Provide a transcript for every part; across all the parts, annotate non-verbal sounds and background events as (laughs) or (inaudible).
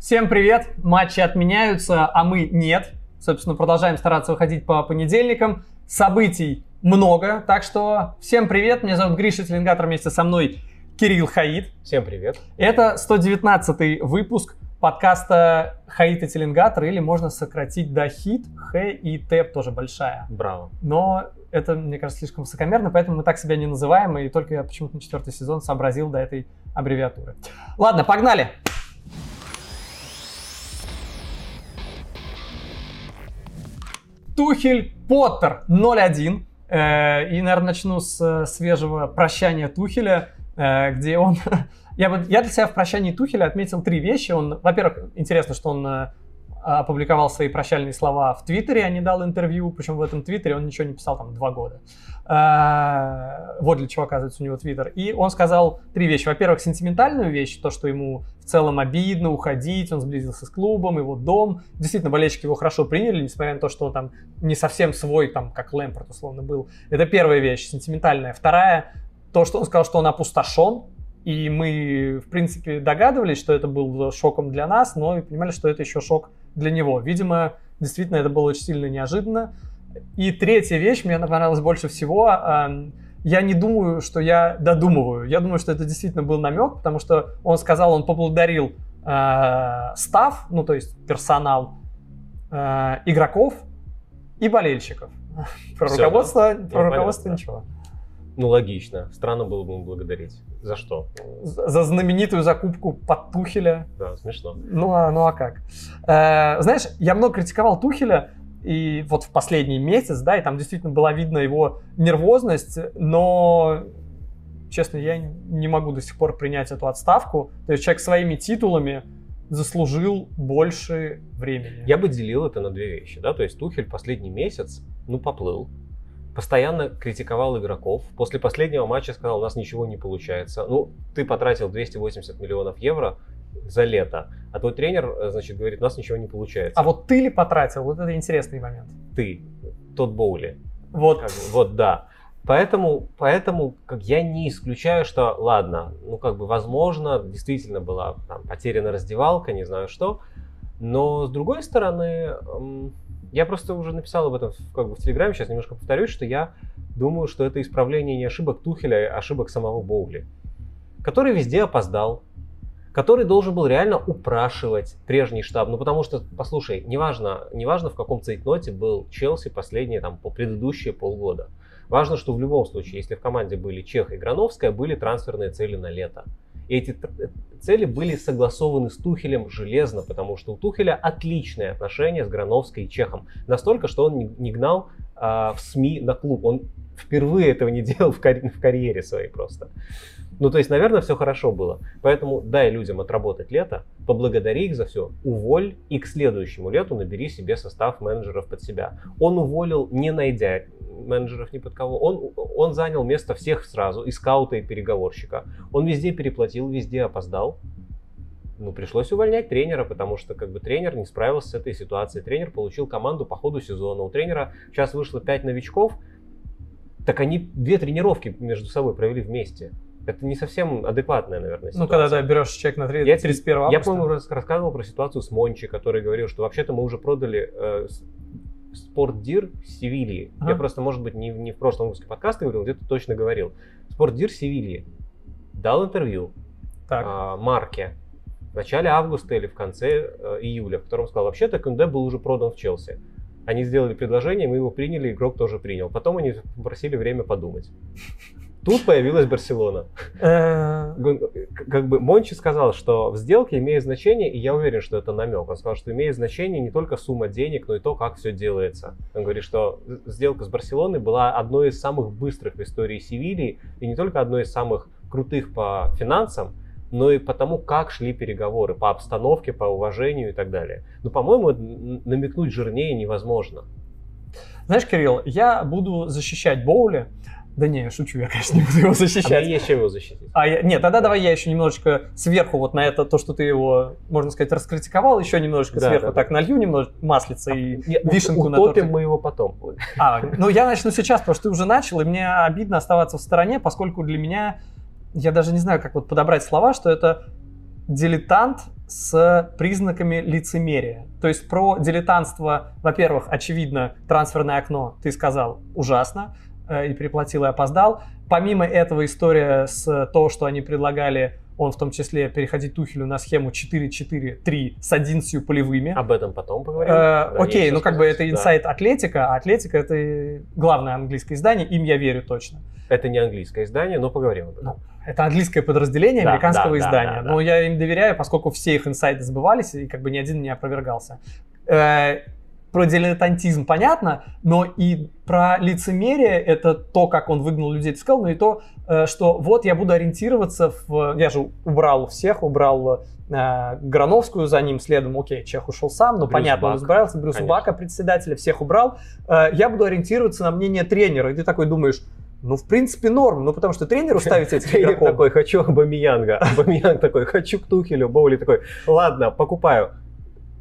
Всем привет! Матчи отменяются, а мы нет. Собственно, продолжаем стараться выходить по понедельникам. Событий много, так что всем привет. Меня зовут Гриша Теленгатор, вместе со мной Кирилл Хаид. Всем привет. Это 119 выпуск подкаста Хаид и Теленгатор, или можно сократить до хит, Х и Т тоже большая. Браво. Но это, мне кажется, слишком высокомерно, поэтому мы так себя не называем, и только я почему-то на четвертый сезон сообразил до этой аббревиатуры. Ладно, погнали! Тухель Поттер 0-1. Э, и, наверное, начну с э, свежего прощания Тухеля, э, где он... (laughs) я, бы, я для себя в прощании Тухеля отметил три вещи. Он, во-первых, интересно, что он опубликовал свои прощальные слова в Твиттере, а не дал интервью, причем в этом Твиттере он ничего не писал там два года. А, вот для чего, оказывается, у него Твиттер. И он сказал три вещи. Во-первых, сентиментальную вещь, то, что ему в целом обидно уходить, он сблизился с клубом, его дом. Действительно, болельщики его хорошо приняли, несмотря на то, что он там не совсем свой, там, как Лэмпорт, условно, был. Это первая вещь, сентиментальная. Вторая, то, что он сказал, что он опустошен, и мы, в принципе, догадывались, что это был шоком для нас, но и понимали, что это еще шок для него. Видимо, действительно, это было очень сильно неожиданно. И третья вещь, мне понравилась больше всего. Я не думаю, что я додумываю. Я думаю, что это действительно был намек, потому что он сказал, он поблагодарил э, став, ну то есть персонал, э, игроков и болельщиков. (laughs) Про Все, руководство, да? про ну, руководство понятно. ничего. Ну, логично. Странно было бы ему благодарить. За что? За знаменитую закупку под Тухеля. Да, смешно. Ну, а, ну а как? Э, знаешь, я много критиковал Тухеля, и вот в последний месяц, да, и там действительно была видна его нервозность, но, честно, я не могу до сих пор принять эту отставку. То есть человек своими титулами заслужил больше времени. Я бы делил это на две вещи, да, то есть Тухель последний месяц, ну, поплыл, постоянно критиковал игроков. После последнего матча сказал, у нас ничего не получается. Ну, ты потратил 280 миллионов евро за лето, а твой тренер, э, значит, говорит, у нас ничего не получается. А вот ты ли потратил? Вот это интересный момент. Ты, тот Боули. Вот. Как вот, да. Поэтому, поэтому как я не исключаю, что, ладно, ну, как бы, возможно, действительно была там, потеряна раздевалка, не знаю что, но, с другой стороны, я просто уже написал об этом как бы в Телеграме, сейчас немножко повторюсь, что я думаю, что это исправление не ошибок Тухеля, а ошибок самого Боули, который везде опоздал, который должен был реально упрашивать прежний штаб. Ну, потому что, послушай, неважно, неважно в каком цейтноте был Челси последние, там, по предыдущие полгода. Важно, что в любом случае, если в команде были Чех и Грановская, были трансферные цели на лето. И эти цели были согласованы с Тухелем железно, потому что у Тухеля отличные отношения с Грановской и Чехом. Настолько, что он не гнал а, в СМИ на клуб. Он впервые этого не делал в, карь- в карьере своей просто. Ну, то есть, наверное, все хорошо было. Поэтому дай людям отработать лето, поблагодари их за все, уволь и к следующему лету набери себе состав менеджеров под себя. Он уволил, не найдя менеджеров ни под кого. Он, он занял место всех сразу, и скаута, и переговорщика. Он везде переплатил, везде опоздал. Ну, пришлось увольнять тренера, потому что как бы тренер не справился с этой ситуацией. Тренер получил команду по ходу сезона. У тренера сейчас вышло 5 новичков, так они две тренировки между собой провели вместе. Это не совсем адекватная, наверное, ситуация. Ну, когда да, берешь чек на 3, я, 31 августа. Я, по-моему, рассказывал про ситуацию с Мончи, который говорил, что вообще-то мы уже продали э, Спортдир Севильи. Ага. Я просто, может быть, не, не в прошлом выпуске подкаста говорил, где-то точно говорил. Спортдир Севильи дал интервью так. э, Марке в начале августа или в конце э, июля, в котором сказал, вообще-то Кунде был уже продан в Челси. Они сделали предложение, мы его приняли, игрок тоже принял. Потом они попросили время подумать. Тут появилась Барселона. Э. Как бы Мончи сказал, что в сделке имеет значение, и я уверен, что это намек. Он сказал, что имеет значение не только сумма денег, но и то, как все делается. Он говорит, что сделка с Барселоной была одной из самых быстрых в истории Севильи, и не только одной из самых крутых по финансам, но и по тому, как шли переговоры, по обстановке, по уважению и так далее. Но, по-моему, намекнуть жирнее невозможно. Знаешь, Кирилл, я буду защищать Боули, да не, я шучу, я, конечно, не буду его защищать. А есть чем его защитить. А я, нет, тогда давай я еще немножечко сверху вот на это, то, что ты его, можно сказать, раскритиковал, еще немножечко да, сверху да, так да. налью немножко маслица и нет, вишенку на тортик. мы его потом. А, ну я начну сейчас, потому что ты уже начал, и мне обидно оставаться в стороне, поскольку для меня, я даже не знаю, как вот подобрать слова, что это дилетант с признаками лицемерия. То есть про дилетантство, во-первых, очевидно, трансферное окно, ты сказал, ужасно, и переплатил, и опоздал. Помимо этого история с то, что они предлагали он в том числе переходить Тухелю на схему 4-4-3 с 11 полевыми. Об этом потом поговорим. Э, окей, ну как бы это инсайт да. Атлетика, а Атлетика это главное английское издание, им я верю точно. Это не английское издание, но поговорим об этом. Ну, это английское подразделение да, американского да, издания. Да, да, но я им доверяю, поскольку все их инсайты сбывались, и как бы ни один не опровергался. Э, про дилетантизм понятно, но и про лицемерие это то, как он выгнал людей, сказал, но и то, э, что вот я буду ориентироваться в... Я же убрал всех, убрал э, Грановскую за ним следом, окей, Чех ушел сам, но Брюс понятно, Бак. он избрался, Брюс Конечно. Бака, председателя, всех убрал. Э, я буду ориентироваться на мнение тренера, и ты такой думаешь, ну, в принципе, норм, ну, потому что тренеру ставить этих Тренер такой, хочу Бамиянга, Бамиянг такой, хочу к Тухелю, Боули такой, ладно, покупаю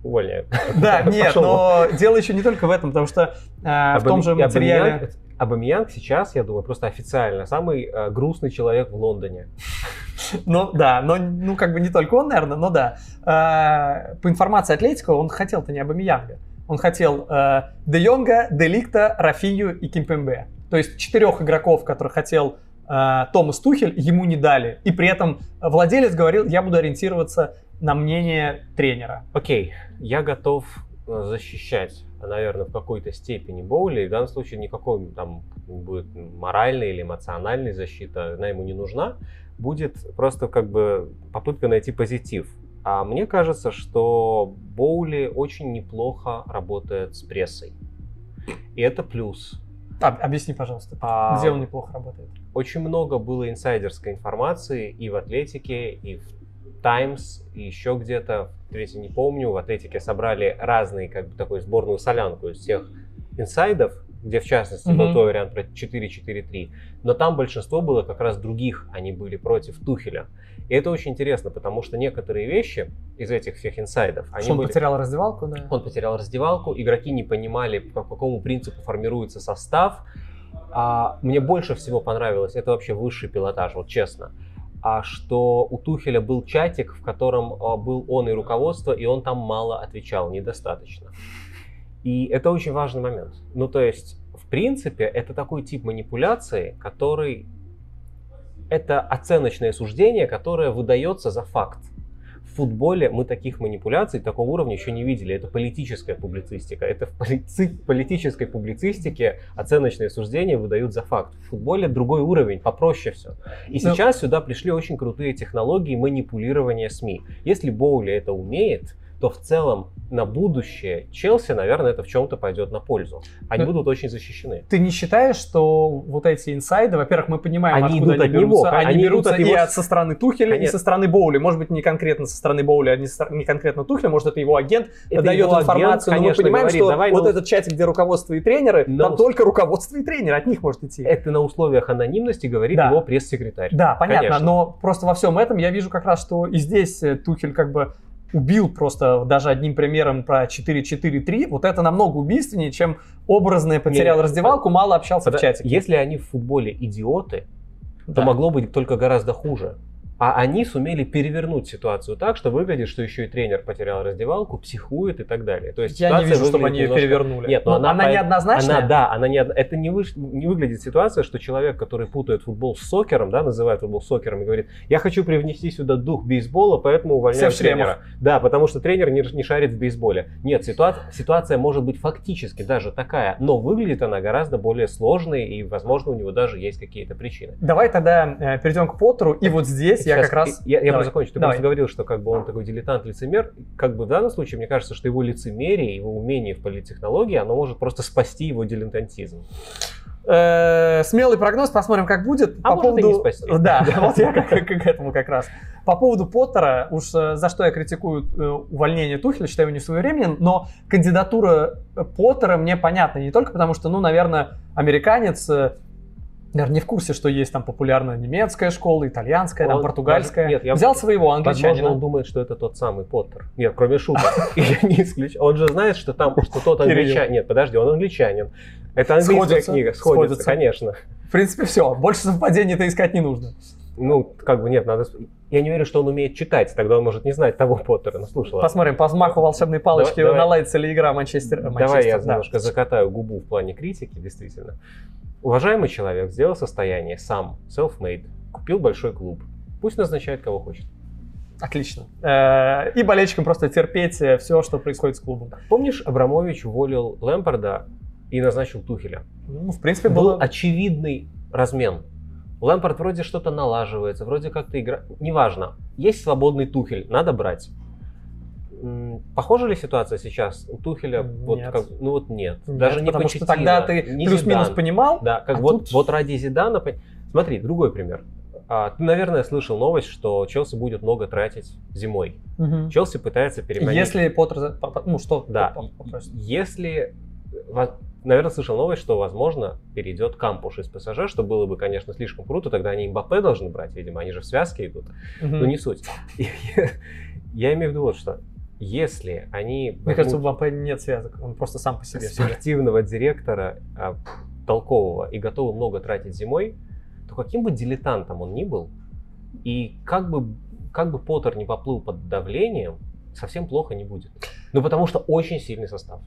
увольняю. Да, (laughs) нет, но дело еще не только в этом, потому что э, в том же материале... Абамиянг сейчас, я думаю, просто официально самый э, грустный человек в Лондоне. (laughs) Ну да, но ну как бы не только он, наверное, но да. Э, по информации Атлетика, он хотел-то не Абамиянга. Он хотел э, Де Йонга, Деликта, Рафинью и Кимпембе. То есть четырех игроков, которых хотел Томас Тухель, ему не дали. И при этом владелец говорил, я буду ориентироваться на мнение тренера. Окей, я готов э, защищать, наверное, в какой-то степени Боули. В данном случае никакой там будет моральной или эмоциональной защиты, она ему не нужна. Будет просто как бы попытка найти позитив. А мне кажется, что Боули очень неплохо работает с прессой. И это плюс. А, объясни, пожалуйста, а, где он неплохо работает? Очень много было инсайдерской информации и в Атлетике, и в Times и еще где-то, третий не помню, в Атлетике собрали разные, как бы такую сборную солянку из всех инсайдов, где в частности mm-hmm. был твой вариант про 4-4-3, но там большинство было как раз других, они были против Тухеля. И это очень интересно, потому что некоторые вещи из этих всех инсайдов... Они он были... потерял раздевалку, да? Он потерял раздевалку, игроки не понимали, по какому принципу формируется состав. А мне больше всего понравилось, это вообще высший пилотаж, вот честно а что у Тухеля был чатик, в котором а, был он и руководство, и он там мало отвечал, недостаточно. И это очень важный момент. Ну, то есть, в принципе, это такой тип манипуляции, который... Это оценочное суждение, которое выдается за факт футболе мы таких манипуляций такого уровня еще не видели. Это политическая публицистика. Это в полити- политической публицистике оценочные суждения выдают за факт. В футболе другой уровень, попроще все. И Но... сейчас сюда пришли очень крутые технологии манипулирования СМИ. Если Боули это умеет, то в целом на будущее Челси, наверное, это в чем-то пойдет на пользу. Они Но будут очень защищены. Ты не считаешь, что вот эти инсайды, во-первых, мы понимаем, они откуда идут они от берутся, него, они, они берутся от и от, со стороны Тухеля, Конечно. и со стороны Боули. Может быть, не конкретно со стороны Боули, а не, со, не конкретно Тухеля, может, это его агент это дает его информацию, агент, но мы понимаем, говорит, что давай, вот ну... этот чатик, где руководство и тренеры, но... там только руководство и тренеры, от них может идти. Это на условиях анонимности говорит да. его пресс-секретарь. Да, понятно, Конечно. но просто во всем этом я вижу как раз, что и здесь э, Тухель как бы убил просто даже одним примером про 4-4-3, вот это намного убийственнее, чем образное потерял Нет, раздевалку, мало общался в чате. Если они в футболе идиоты, да. то могло быть только гораздо хуже. А они сумели перевернуть ситуацию так, что выглядит, что еще и тренер потерял раздевалку, психует и так далее. То есть я не вижу, чтобы они немножко... ее перевернули. Нет, но, но она, она по... неоднозначная. Она, да, она не это не, вы... не выглядит ситуация, что человек, который путает футбол с сокером, да, называет футбол сокером и говорит, я хочу привнести сюда дух бейсбола, поэтому увольняю Все тренера. Да, потому что тренер не, не шарит в бейсболе. Нет, ситуация, ситуация может быть фактически даже такая, но выглядит она гораздо более сложной и, возможно, у него даже есть какие-то причины. Давай тогда э, перейдем к Поттеру, и вот здесь Сейчас, я как раз я, я бы закончу. Ты Давай. просто говорил, что как бы он такой дилетант, лицемер. Как бы в данном случае, мне кажется, что его лицемерие, его умение в политтехнологии, оно может просто спасти его дилетантизм. Э, смелый прогноз, посмотрим, как будет. А По поводу... и не спасти. (laughs) Да, вот я к этому как раз. По поводу Поттера, уж э, за что я критикую э, увольнение Тухеля, считаю не своевременным, но кандидатура Поттера мне понятна не только потому, что, ну, наверное, американец наверное, не в курсе, что есть там популярная немецкая школа, итальянская, он, там португальская. Нет, я взял своего англичанина. Возможно, он думает, что это тот самый Поттер. Нет, кроме шуток. (laughs) (laughs) Я не исключаю. Он же знает, что там, что тот англичанин. Нет, подожди, он англичанин. Это английская книга. Сходится, конечно. В принципе, все. Больше совпадений-то искать не нужно. Ну, как бы нет, надо... Я не уверен, что он умеет читать, тогда он может не знать того Поттера. Ну, слушай, ладно. Посмотрим по взмаху волшебной палочки, Давай- наладится ли игра Манчестер. Давай Манчестер, я да. немножко закатаю губу в плане критики, действительно. Уважаемый человек сделал состояние сам, self-made, купил большой клуб. Пусть назначает кого хочет. Отлично. Э, И болельщикам просто терпеть все, что происходит с клубом. Помнишь, Абрамович уволил Лэмпорда и назначил Тухеля? Ну, в принципе, Был было... очевидный размен. Лэмпорт вроде что-то налаживается, вроде как-то игра... Неважно. Есть свободный Тухель, надо брать. Похожа ли ситуация сейчас у Тухеля? Вот Нет. как- ну вот нет. Нет, Даже не потому что тогда ты плюс-минус понимал. Да, как а вот, тут- вот ради Зидана... Смотри, другой пример. А, ты, наверное, слышал новость, что Челси будет много тратить зимой. Мгм. Челси пытается переманить... Если Поттер... Ну, что Да, Поттер если... Наверное, слышал новость, что, возможно, перейдет Кампуш из ПСЖ, что было бы, конечно, слишком круто. Тогда они Мбаппе должны брать, видимо, они же в связке идут. Мгм. Но не суть. (laughs) Я имею в виду вот что. Если они Мне кажется, у Мбаппе нет связок, он просто сам по себе спортивного директора а, толкового и готовы много тратить зимой, то каким бы дилетантом он ни был, и как бы, как бы Поттер не поплыл под давлением, совсем плохо не будет. Ну, потому что очень сильный состав.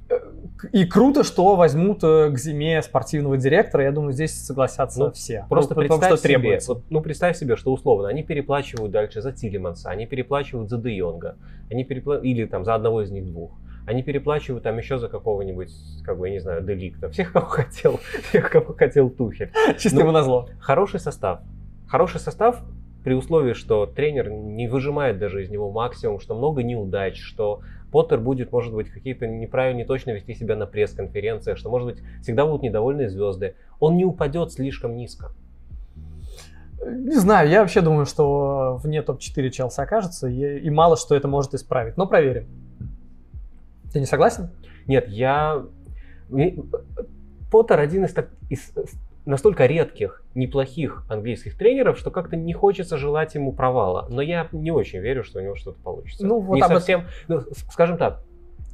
И круто, что возьмут э, к зиме спортивного директора. Я думаю, здесь согласятся Ну, все. Просто Ну, потому представь что себе, требуется. вот, ну представь себе, что условно они переплачивают дальше за Тилеманса, они переплачивают за Де Йонга, они перепла... или там за одного из них двух. Они переплачивают там еще за какого-нибудь, как бы, я не знаю, Деликта. Всех, кого хотел, (laughs) всех, кого хотел Тухель. Чисто ну, ему назло. Хороший состав. Хороший состав при условии, что тренер не выжимает даже из него максимум, что много неудач, что Поттер будет, может быть, какие-то неправильно, не точно вести себя на пресс-конференциях, что, может быть, всегда будут недовольные звезды. Он не упадет слишком низко. Не знаю, я вообще думаю, что вне топ-4 Челси окажется, и, мало что это может исправить. Но проверим. Ты не согласен? Нет, я... Поттер один из, так- из настолько редких, неплохих английских тренеров, что как-то не хочется желать ему провала. Но я не очень верю, что у него что-то получится. Ну, вот не совсем... ну, скажем так,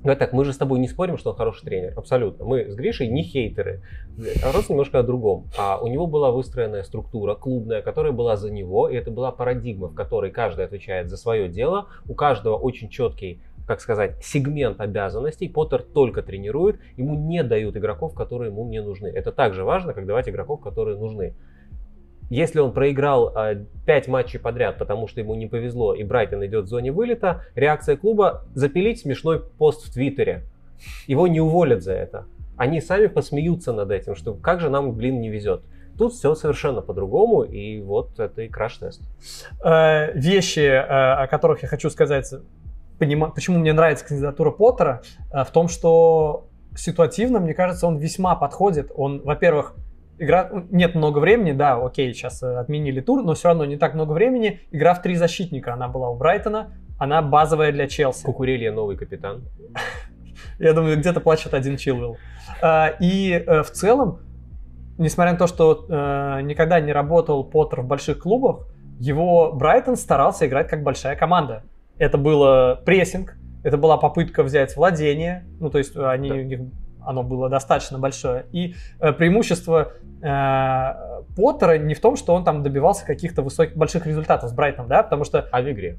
Давай так, мы же с тобой не спорим, что он хороший тренер. Абсолютно. Мы с Гришей не хейтеры. Вопрос немножко о другом. А у него была выстроенная структура клубная, которая была за него, и это была парадигма, в которой каждый отвечает за свое дело. У каждого очень четкий как сказать, сегмент обязанностей. Поттер только тренирует, ему не дают игроков, которые ему не нужны. Это так же важно, как давать игроков, которые нужны. Если он проиграл э, 5 матчей подряд, потому что ему не повезло, и Брайтон идет в зоне вылета, реакция клуба запилить смешной пост в Твиттере. Его не уволят за это. Они сами посмеются над этим, что как же нам, блин, не везет. Тут все совершенно по-другому, и вот это и краш-тест. Э, вещи, э, о которых я хочу сказать, понима- почему мне нравится кандидатура Поттера, э, в том, что ситуативно, мне кажется, он весьма подходит. Он, во-первых, игра... ну, нет много времени, да, окей, сейчас э, отменили тур, но все равно не так много времени. Игра в три защитника, она была у Брайтона, она базовая для Челси. Кукурелья новый капитан. (laughs) Я думаю, где-то плачет один Чилвелл. А, И э, в целом, несмотря на то, что никогда не работал Поттер в больших клубах, его Брайтон старался играть как большая команда. Это было прессинг, это была попытка взять владение, ну то есть они, Да. у них оно было достаточно большое. И э, преимущество э, Поттера не в том, что он там добивался каких-то высоких, больших результатов с Брайтоном, да, потому что А в игре?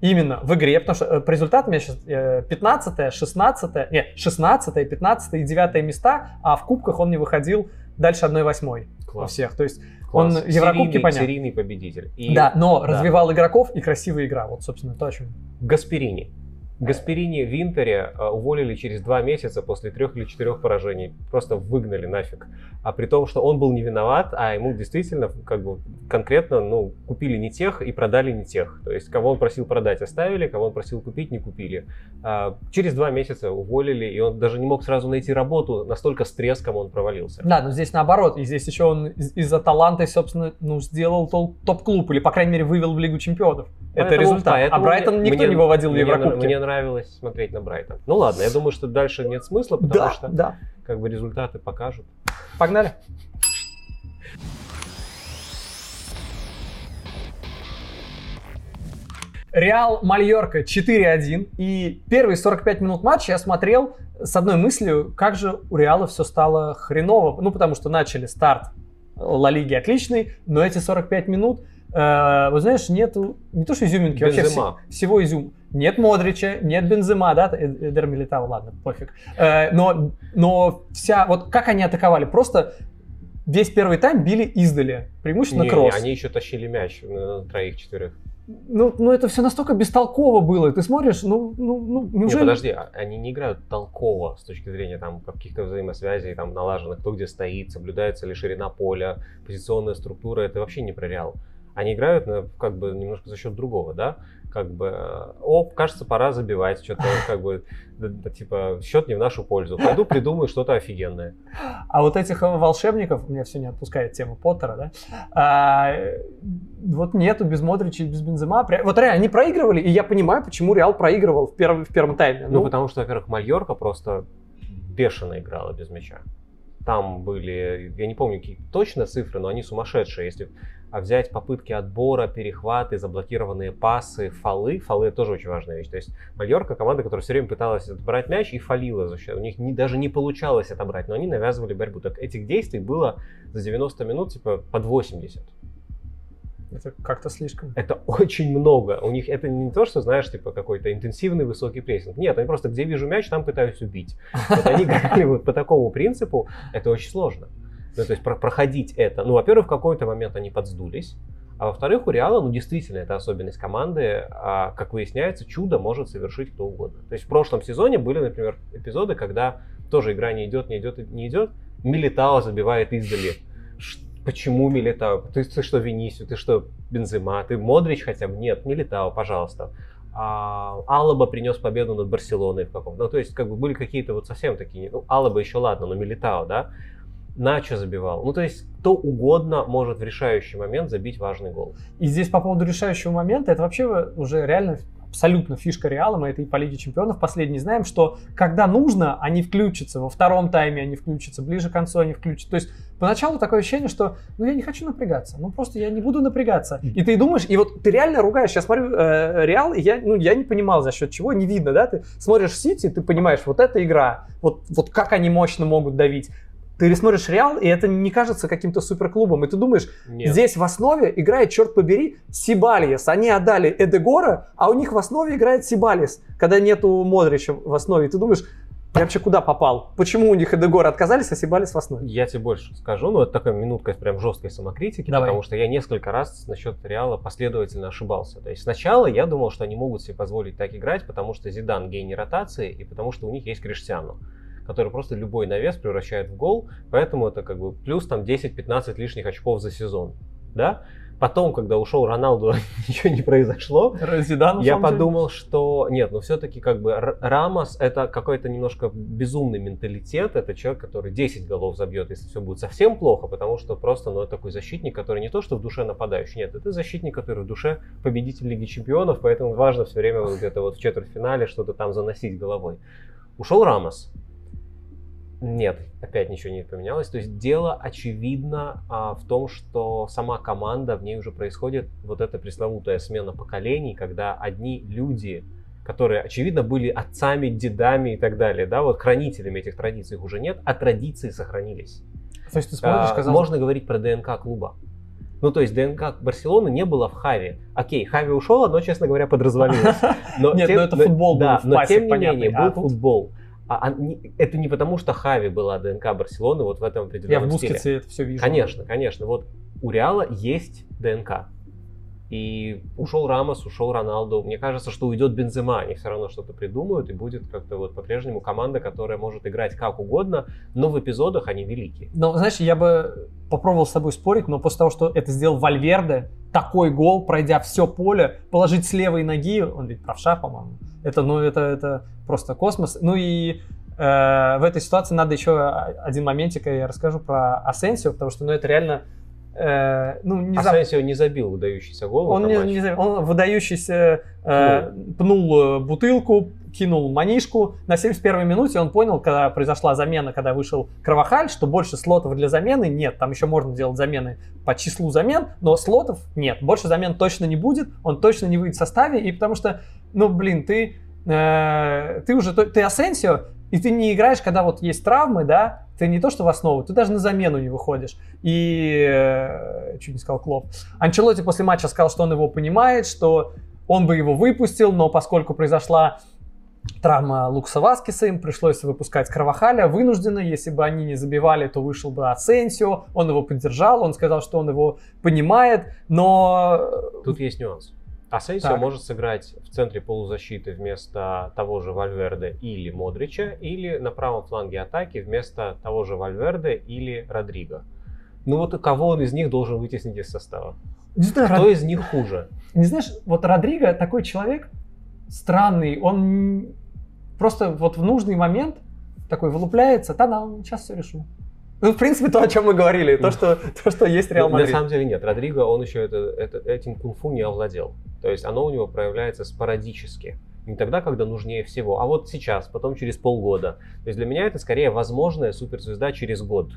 Именно, в игре, потому что э, по результатам я сейчас 15 16 не, 16 15 и 9 места, а в кубках он не выходил дальше 1-8 во Класс. всех. То есть, Класс. он Еврокубки, серийный, понятно. серийный победитель. И да, но да. развивал игроков и красивая игра. Вот, собственно, то, о чем. Гасперини. Гасперини в Интере э, уволили через два месяца после трех или четырех поражений. Просто выгнали нафиг. А при том, что он был не виноват, а ему действительно как бы конкретно ну, купили не тех и продали не тех. То есть кого он просил продать, оставили, кого он просил купить, не купили. А, через два месяца уволили, и он даже не мог сразу найти работу, настолько с треском он провалился. Да, но здесь наоборот. И здесь еще он из- из-за таланта, собственно, ну, сделал топ-клуб, или, по крайней мере, вывел в Лигу чемпионов. Это Поэтому- результат. А поэтому Брайтон мне- никто мне- не выводил в мне, Еврокубки. Мне нравилось смотреть на Брайтон. Ну ладно, я думаю, что дальше нет смысла, потому да, что да. как бы результаты покажут. Погнали. Реал Мальорка 4-1. И первые 45 минут матча я смотрел с одной мыслью, как же у Реала все стало хреново. Ну, потому что начали старт Ла Лиги отличный, но эти 45 минут э, вот знаешь, нету, не то что изюминки, вообще Бензема. вс- всего изюм. Нет Модрича, нет Бензема, да, Э- Эдер Милитау, ладно, пофиг. Э, но, но вся, вот как они атаковали, просто весь первый тайм били издали, преимущественно Не, кросс. они еще тащили мяч на троих-четверых. Ну, ну, это все настолько бестолково было. Ты смотришь, ну, ну, ну Не, неужели... подожди, а- они не играют толково с точки зрения там каких-то взаимосвязей, там налаженных, кто где стоит, соблюдается ли ширина поля, позиционная структура, это вообще не про Реал. Они играют на, как бы немножко за счет другого, да? Как бы, э, о, кажется, пора забивать, что-то (laughs) как бы, типа, счет не в нашу пользу. Пойду придумаю что-то офигенное. А вот этих э, волшебников, меня все не отпускает тема Поттера, да? А, вот нету без Модрича и без Бензема. Вот реально, они проигрывали, и я понимаю, почему Реал проигрывал в первом, в первом тайме. Ну, потому что, во-первых, Мальорка просто бешено играла без мяча. Там были, я не помню какие точно цифры, но они сумасшедшие. Если а, взять попытки отбора, перехваты, заблокированные пасы, фолы, фолы тоже очень важная вещь. То есть Мальорка команда, которая все время пыталась отобрать мяч и фалила за счет. У них не, даже не получалось отобрать, но они навязывали борьбу. Так этих действий было за 90 минут типа под 80. Это как-то слишком. Это очень много. У них это не то, что, знаешь, типа какой-то интенсивный высокий прессинг. Нет, они просто где вижу мяч, там пытаюсь убить. Вот они играли вот по такому принципу, это очень сложно. Ну, то есть про- проходить это. Ну, во-первых, в какой-то момент они подсдулись. А во-вторых, у Реала, ну, действительно, это особенность команды. А, как выясняется, чудо может совершить кто угодно. То есть в прошлом сезоне были, например, эпизоды, когда тоже игра не идет, не идет, не идет. Милитао забивает издали. Почему Милитао? Ты, ты что, Венисио? Ты что, Бензема? Ты Модрич хотя бы? Нет, Милитао, пожалуйста. А, Алаба принес победу над Барселоной в каком-то. Ну, то есть, как бы были какие-то вот совсем такие. Ну, Алаба еще ладно, но Милитао, да? Начо забивал. Ну, то есть, кто угодно может в решающий момент забить важный гол. И здесь по поводу решающего момента, это вообще уже реально абсолютно фишка Реала, мы это и по Лиге Чемпионов последний знаем, что когда нужно, они включатся, во втором тайме они включатся, ближе к концу они включатся. То есть поначалу такое ощущение, что ну я не хочу напрягаться, ну просто я не буду напрягаться. И ты думаешь, и вот ты реально ругаешь, я смотрю э, Реал, и я, ну, я не понимал за счет чего, не видно, да, ты смотришь Сити, ты понимаешь, вот эта игра, вот, вот как они мощно могут давить. Ты смотришь Реал, и это не кажется каким-то суперклубом, и ты думаешь, Нет. Здесь в основе играет, черт побери, Сибальес. Они отдали Эдегора, а у них в основе играет Сибалис, когда нету Модрича в основе. И ты думаешь, я вообще куда попал? Почему у них Эдегора отказались, а Сибалис в основе? Я тебе больше скажу, но это такая минутка прям жесткой самокритики, Давай. потому что я несколько раз насчет Реала последовательно ошибался. То есть сначала я думал, что они могут себе позволить так играть, потому что Зидан гений ротации и потому что у них есть Криштиану который просто любой навес превращает в гол, поэтому это как бы плюс там 10-15 лишних очков за сезон, да? Потом, когда ушел Роналду, (laughs) ничего не произошло, Зидан, я самом деле. подумал, что нет, но все-таки как бы Рамос это какой-то немножко безумный менталитет. Это человек, который 10 голов забьет, если все будет совсем плохо, потому что просто, ну, это такой защитник, который не то, что в душе нападающий, нет, это защитник, который в душе победитель Лиги Чемпионов, поэтому важно все время вот где-то вот в четвертьфинале что-то там заносить головой. Ушел Рамос. Нет, опять ничего не поменялось. То есть дело очевидно а, в том, что сама команда, в ней уже происходит вот эта пресловутая смена поколений, когда одни люди, которые, очевидно, были отцами, дедами и так далее, да, вот хранителями этих традиций их уже нет, а традиции сохранились. То есть ты смотришь, А, казалось, Можно говорить про ДНК клуба. Ну, то есть ДНК Барселоны не было в Хави. Окей, Хави ушел, оно, честно говоря, подразвалилось. (laughs) Но Нет, тем- ну это футбол был да, но тем не менее, а был футбол. А, а это не потому, что Хави была ДНК Барселоны вот в этом я в определенном стиле. Бускетсе это все вижу. Конечно, конечно. Вот у Реала есть ДНК. И ушел Рамос, ушел Роналду. Мне кажется, что уйдет Бензема. Они все равно что-то придумают, и будет как-то вот по-прежнему команда, которая может играть как угодно, но в эпизодах они велики. Но, знаешь, я бы попробовал с тобой спорить, но после того, что это сделал Вальверде, такой гол, пройдя все поле, положить с левой ноги, он ведь правша, по-моему, это, ну, это, это просто космос. Ну и э, в этой ситуации надо еще один моментик, я расскажу про Асенсио, потому что, ну, это реально, э, ну, не Асенсио не забил выдающийся гол. он, не, не знаю, он выдающийся э, пнул э, бутылку, кинул манишку. На 71-й минуте он понял, когда произошла замена, когда вышел Кровахаль, что больше слотов для замены нет. Там еще можно делать замены по числу замен, но слотов нет. Больше замен точно не будет, он точно не выйдет в составе, и потому что, ну, блин, ты, э, ты уже, ты Асенсио, И ты не играешь, когда вот есть травмы, да, ты не то что в основу, ты даже на замену не выходишь. И, э, чуть не сказал Клоп, Анчелоти после матча сказал, что он его понимает, что он бы его выпустил, но поскольку произошла травма Лукса Васкиса, им пришлось выпускать Кровахаля вынужденно. Если бы они не забивали, то вышел бы Асенсио. Он его поддержал, он сказал, что он его понимает, но... Тут есть нюанс. Асенсио так. может сыграть в центре полузащиты вместо того же Вальверде или Модрича, или на правом фланге атаки вместо того же Вальверде или Родриго. Ну вот кого он из них должен вытеснить из состава? Не знаю, Кто Род... из них хуже? (laughs) Не знаешь, вот Родриго такой человек странный, он просто вот в нужный момент такой вылупляется, да-да, сейчас все решу. Ну, в принципе, то, о чем мы говорили, то, что, то, что есть Реал Мадрид. На самом деле нет, Родриго, он еще это, это, этим кунг-фу не овладел. То есть оно у него проявляется спорадически. Не тогда, когда нужнее всего, а вот сейчас, потом через полгода. То есть для меня это скорее возможная суперзвезда через год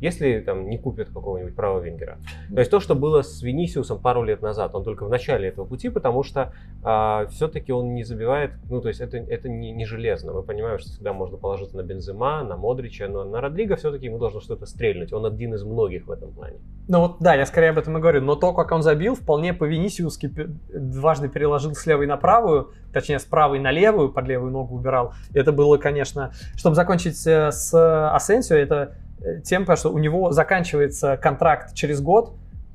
если там не купят какого-нибудь правого венгера. То есть то, что было с Венисиусом пару лет назад, он только в начале этого пути, потому что а, все-таки он не забивает, ну то есть это, это не, не железно. Мы понимаем, что всегда можно положиться на Бензема, на Модрича, но на Родриго все-таки ему должно что-то стрельнуть. Он один из многих в этом плане. Ну вот да, я скорее об этом и говорю. Но то, как он забил, вполне по Венисиуски дважды переложил с левой на правую, точнее с правой на левую, под левую ногу убирал. Это было, конечно, чтобы закончить э, с Асенсио, это тем, что у него заканчивается контракт через год,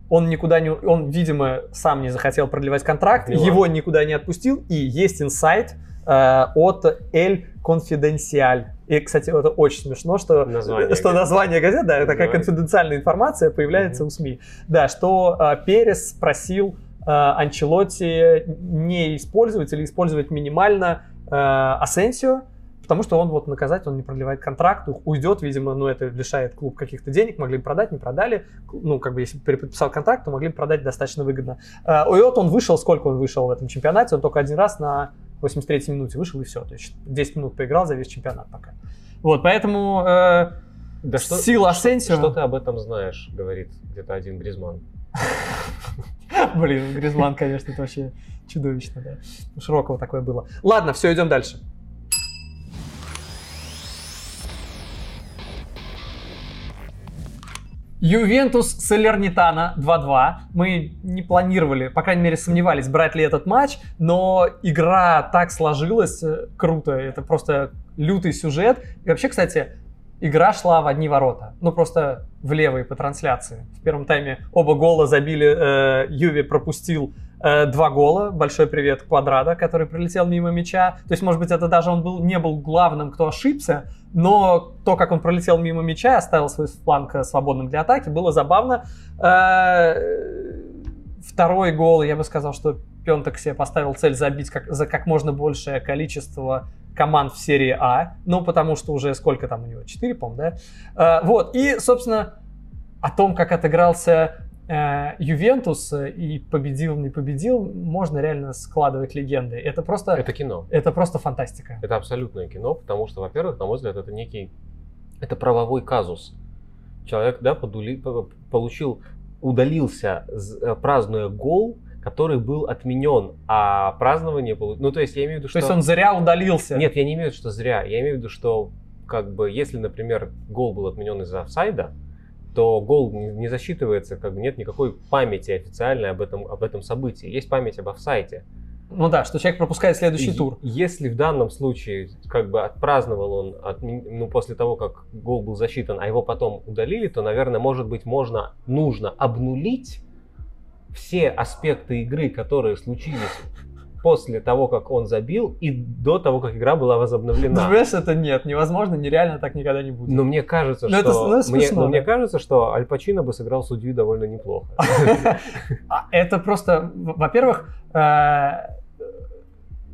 он никуда не, он, видимо, сам не захотел продлевать контракт, Поняла. его никуда не отпустил, и есть инсайт э, от El Confidencial. И, кстати, это очень смешно, что название, что название газет, да, такая конфиденциальная информация появляется mm-hmm. у СМИ. Да, что э, Перес спросил э, Анчелотти не использовать или использовать минимально э, Асенсио, Потому что он вот наказать, он не продлевает контракт, уйдет, видимо, ну это лишает клуб каких-то денег, могли бы продать, не продали. Ну, как бы если бы переподписал контракт, то могли бы продать достаточно выгодно. И вот он вышел, сколько он вышел в этом чемпионате, он только один раз на 83-й минуте вышел и все. То есть 10 минут поиграл за весь чемпионат пока. Вот, поэтому э, да что, сила Асенсио... Что, что ты об этом знаешь, говорит где-то один Гризман. (laughs) Блин, Гризман, конечно, это вообще чудовищно, да. У Широкого такое было. Ладно, все, идем дальше. Ювентус Салернитана 2-2. Мы не планировали, по крайней мере сомневались, брать ли этот матч, но игра так сложилась, э, круто, это просто лютый сюжет. И вообще, кстати, игра шла в одни ворота, ну просто в левые по трансляции. В первом тайме оба гола забили, э, Юви пропустил два гола. Большой привет Квадрата, который прилетел мимо мяча. То есть, может быть, это даже он был, не был главным, кто ошибся, но то, как он пролетел мимо мяча, оставил свой фланг э, свободным для атаки, было забавно. Э, второй гол, я бы сказал, что Пентек себе поставил цель забить как, за как можно большее количество команд в серии А. Ну, потому что уже сколько там у него? Четыре, по-моему, да? Э, вот. И, собственно, о том, как отыгрался Э, Ювентус э, и победил, не победил, можно реально складывать легенды. Это просто... Это кино. Это просто фантастика. Это абсолютное кино, потому что, во-первых, на мой взгляд, это некий... Это правовой казус. Человек, да, подули, получил, удалился, э, празднуя гол, который был отменен, а празднование... Ну, то есть я имею в виду, что... То есть он зря удалился? Нет, я не имею в виду, что зря. Я имею в виду, что как бы, если, например, гол был отменен из-за офсайда, то гол не засчитывается, как бы нет никакой памяти официальной об этом, об этом событии. Есть память об офсайте. Ну да, что человек пропускает следующий тур. Если в данном случае как бы отпраздновал он от, ну, после того, как гол был засчитан, а его потом удалили, то, наверное, может быть, можно, нужно обнулить все аспекты игры, которые случились после того, как он забил, и до того, как игра была возобновлена. Знаешь, это нет, невозможно, нереально так никогда не будет. Но мне кажется, но что... Это, ну, это мне, но мне кажется, что Аль Пачино бы сыграл судью довольно неплохо. (laughs) А, это просто, во-первых, э,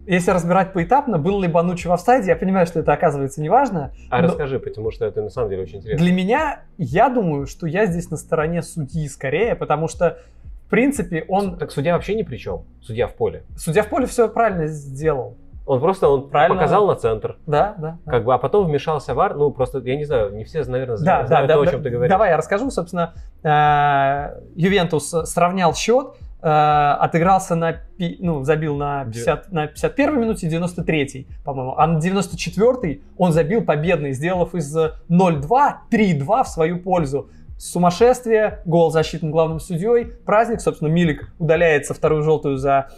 если разбирать поэтапно, был ли Банучи в офсайде, я понимаю, что это оказывается неважно. А расскажи, потому что это на самом деле очень интересно. Для меня, я думаю, что я здесь на стороне судьи скорее, потому что в принципе, он... Так судья вообще ни при чем. Судья в поле. Судья в поле все правильно сделал. Он просто он правильно показал на центр. Да, да. Как да. бы, а потом вмешался вар. Ну, просто, я не знаю, не все, наверное, да, знают да, то, да, о чем ты говоришь. Давай я расскажу. Собственно, э, Ювентус сравнял счет. э, отыгрался на, ну, забил на, 50, на 51 минуте 93 по-моему, а на 94 он забил победный, сделав из 0-2 3-2 в свою пользу. Сумасшествие, гол защитным главным судьей, праздник, собственно, Милик удаляется вторую желтую за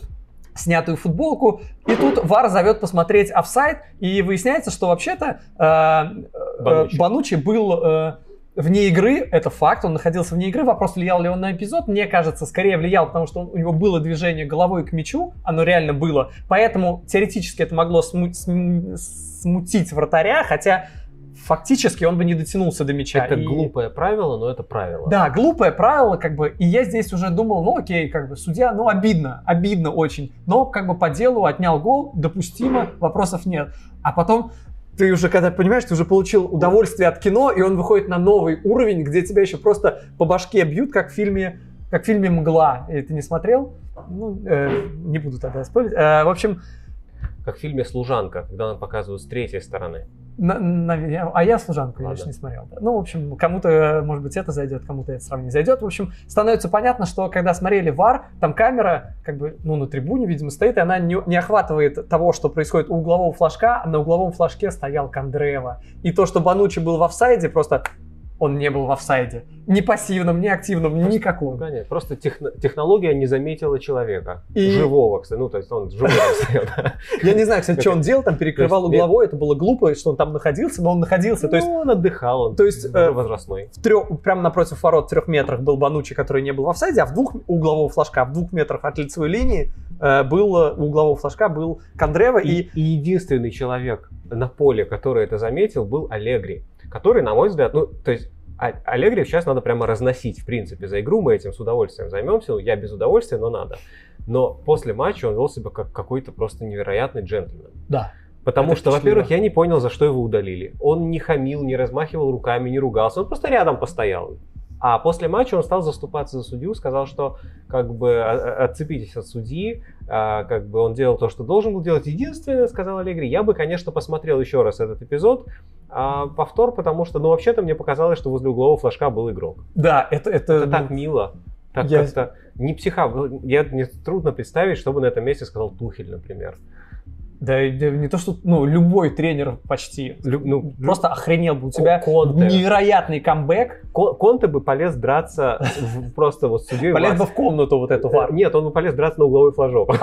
снятую футболку, и тут Вар зовет посмотреть офсайд, и выясняется, что вообще-то э, э, Банучи. Банучи был э, вне игры, это факт, он находился вне игры, вопрос, влиял ли он на эпизод, мне кажется, скорее влиял, потому что он- у него было движение головой к мячу, оно реально было, поэтому теоретически это могло сму- см- смутить вратаря, хотя фактически он бы не дотянулся до мяча. Это И- глупое правило, но это правило. да, глупое правило, как бы, и я здесь уже думал, ну окей, как бы, судья, ну обидно, обидно очень, но как бы по делу отнял гол, допустимо, вопросов нет. А потом ты уже, когда понимаешь, ты уже получил удовольствие от кино, и он выходит на новый уровень, где тебя еще просто по башке бьют, как в фильме, как в фильме «Мгла». И ты не смотрел? Ну, э, не буду тогда спорить. Э, в общем, Как в фильме «Служанка», когда нам показывают с третьей стороны. На- на- а я служанку, я Ладно. еще не смотрел. да. Ну, в общем, кому-то, может быть, это зайдет, кому-то это сравнение зайдет. В общем, становится понятно, что когда смотрели ВАР, там камера, как бы, ну, на трибуне, видимо, стоит, и она не, не охватывает того, что происходит у углового флажка, а на угловом флажке стоял Кондрева. И то, что Банучи был в офсайде, просто он не был в офсайде. Ни пассивном, ни активном, Ну, никаком. конечно, просто техно- технология не заметила человека. И- Живого, кстати. Ну, то есть он живой стоял. (laughs) Я не знаю, кстати, что он делал, там перекрывал угловой, это было глупо, что он там находился, но он находился. То есть Ну, он отдыхал, он то есть, э, возрастной. в трех, прямо напротив ворот в трех метрах был Банучи, который не был в офсайде, а в двух углового флажка, в двух метрах от лицевой линии э, был, э, углового флажка был Кондрева И, и... и единственный человек на поле, который это заметил, был Алегри, который, на мой взгляд, ну, то есть А- Алегри сейчас надо прямо разносить, в принципе, за игру мы этим с удовольствием займемся, Ну, я без удовольствия, но надо. Но после матча он вел себя как какой-то просто невероятный джентльмен. Да. Потому Это что, во-первых, я не понял, за что его удалили. Он не хамил, не размахивал руками, не ругался, он просто рядом постоял. А после матча он стал заступаться за судью, сказал, что как бы а- а- отцепитесь от судьи, как бы он делал то, что должен был делать. Единственное, сказал Аллегри, я бы, конечно, посмотрел еще раз этот эпизод, а, повтор, потому что, ну, вообще-то мне показалось, что возле углового флажка был игрок. Да, это... Это, Это так мило, так я- как-то не психа. Я, мне трудно представить, что бы на этом месте сказал Тухель, например. Да, не то, что... Ну, любой тренер почти. Лю- ну, Просто охренел бы. У тебя Конте. невероятный камбэк. Кон- Конте бы полез драться просто вот с судьей. Полез бы в комнату вот эту вар. Нет, он бы полез драться на угловой флажок. (laughs)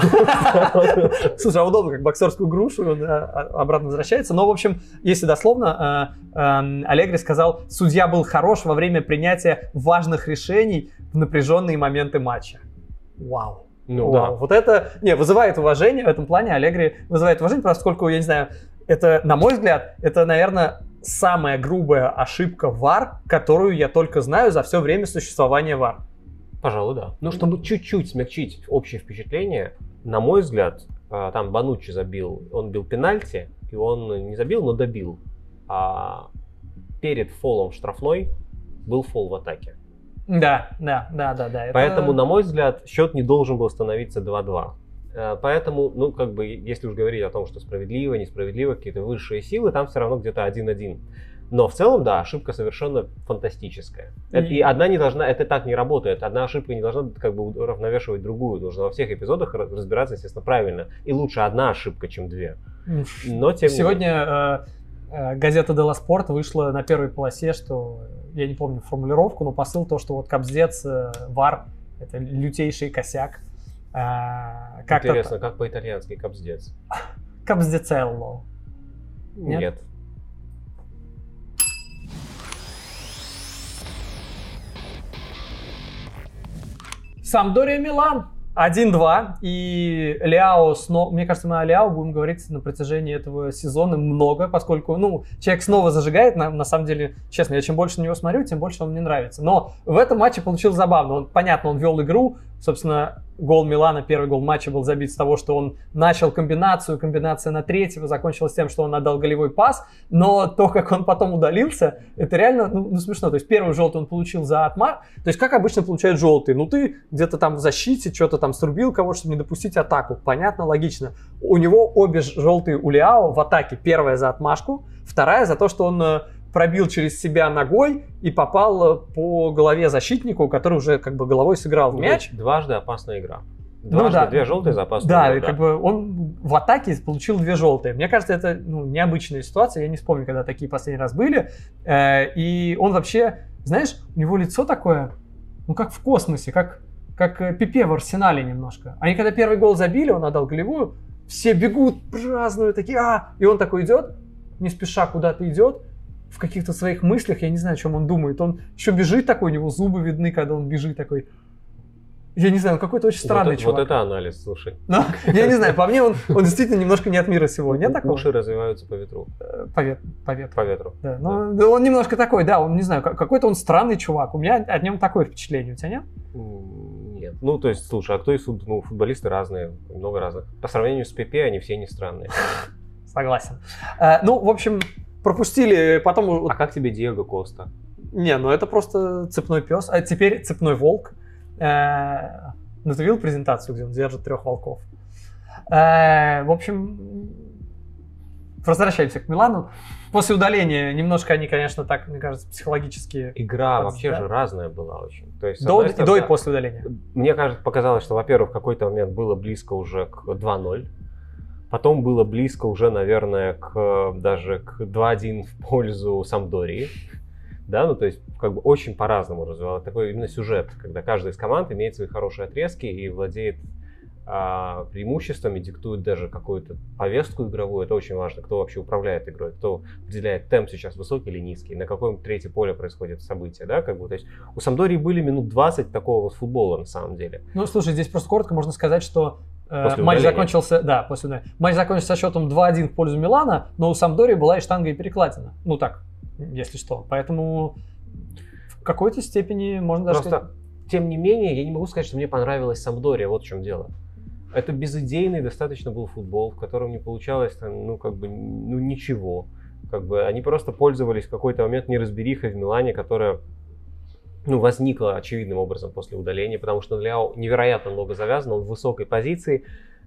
Слушай, а удобно, как боксерскую грушу, а, а, обратно возвращается. Но, в общем, если дословно, э, эм, Аллегри сказал, судья был хорош во время принятия важных решений в напряженные моменты матча. Вау. Ну да. Вот это, не, вызывает уважение в этом плане. Аллегри вызывает уважение, поскольку, я не знаю, это, на мой взгляд, это, наверное, самая грубая ошибка ВАР, которую я только знаю за все время существования ВАР. Пожалуй, да. Ну, чтобы чуть-чуть смягчить общее впечатление, на мой взгляд, а, там Банучи забил, он бил пенальти, и он не забил, но добил. А перед фолом штрафной был фол в атаке. Да, да, да, да, да. это- Поэтому, на мой взгляд, счет не должен был становиться 2-2. Э, Поэтому, ну, как бы, если уж говорить о том, что справедливо, несправедливо, какие-то высшие силы, там все равно где-то 1-1. Но в целом, да, ошибка совершенно фантастическая. Это- И- И одна не должна, это так не работает. Одна ошибка не должна как бы уравновешивать другую. Нужно во всех эпизодах ра- разбираться, естественно, правильно. И лучше одна ошибка, чем две. Но тем не Сегодня э, э, газета Дела Спорт вышла на первой полосе, что я не помню формулировку, но посыл то, что вот Кобздец, э, ВАР это лютейший косяк. А, как Интересно, как по-итальянски капздец? Кобздецелло. Нет? Нет. Самдория Милан 1-2. И Ляо снова... Мне кажется, мы о Ляо будем говорить на протяжении этого сезона много, поскольку, ну, человек снова зажигает. На, на самом деле, честно, я чем больше на него смотрю, тем больше он мне нравится. Но в этом матче получилось забавно. Он, понятно, он вел игру. Собственно, гол Милана, первый гол матча был забит с того, что он начал комбинацию. Комбинация на третьего закончилась тем, что он отдал голевой пас. Но то, как он потом удалился, это реально ну, ну, смешно. То есть первый желтый он получил за отмар. То есть как обычно получают желтые? Ну ты где-то там в защите что-то там срубил кого, чтобы не допустить атаку. Понятно, логично. У него обе желтые у Лиао в атаке. Первая за отмашку, вторая за то, что он э, пробил через себя ногой и попал по голове защитнику, который уже как бы головой сыграл в мяч. Дважды опасная игра. Ну Дважды да. две желтые за опасную Да, игру, и как бы он в атаке получил две желтые. Мне кажется, это ну, необычная ситуация. Я не вспомню, когда такие последний раз были. Э, И он вообще, знаешь, у него лицо такое, ну как в космосе, как, как э, Пипе в Арсенале немножко. Они когда первый гол забили, он отдал голевую, все бегут, празднуют, такие, а, и он такой идет, не спеша куда-то идет, в каких-то своих мыслях, я не знаю, о чем он думает. Он еще бежит такой, у него зубы видны, когда он бежит такой. Я не знаю, он какой-то очень странный вот, чувак. Вот это анализ, слушай. Ну, я не знаю, по мне он, он действительно немножко не от мира сего. Нет такого? Уши развиваются по ветру. Э, По, вет- по ветру. По ветру. Да, ну, да он немножко такой, да, он, не знаю, ка- какой-то он странный чувак. У меня от нем такое впечатление, у тебя нет? Нет. Ну, то есть, слушай, а кто из ну, футболисты разные, много разных. По сравнению с Пепе, они все не странные. (laughs) Согласен. Э, ну, в общем, пропустили, потом... вот- А как тебе Диего Коста? Не, ну это просто цепной пес, а теперь цепной волк. Э, Ну, ты видел презентацию, где он держит трех волков? Э, В общем, возвращаемся к Милану. После удаления немножко они, конечно, так, мне кажется, психологически... Игра Под- вообще да. же разная была очень. То есть, До, и до и стороны, после удаления. Мне кажется, показалось, что, во-первых, в какой-то момент было близко уже к 2-0. Потом было близко уже, наверное, к даже к 2-1 в пользу Самдории. Да, ну то есть как бы очень по-разному развивал такой именно сюжет, когда каждая из команд имеет свои хорошие отрезки и владеет а, преимуществами, диктует даже какую-то повестку игровую. Это очень важно, кто вообще управляет игрой, кто определяет темп сейчас высокий или низкий, на каком третьем поле происходит событие, да, как бы. То есть у Самдории были минут 20 такого футбола на самом деле. Ну, слушай, здесь просто коротко можно сказать, что После матч удаления. закончился, да, после удаления. Матч закончился со счетом 2-1 в пользу Милана, но у Самдори была и штанга, и перекладина. Ну так, если что. Поэтому в какой-то степени можно даже Просто, тем не менее, я не могу сказать, что мне понравилась Самдория, вот в чем дело. Это безыдейный достаточно был футбол, в котором не получалось, там, ну, как бы, ну, ничего. Как бы они просто пользовались в какой-то момент неразберихой в Милане, которая ну, возникла очевидным образом после удаления, потому что Ляо невероятно много завязан, он в высокой позиции,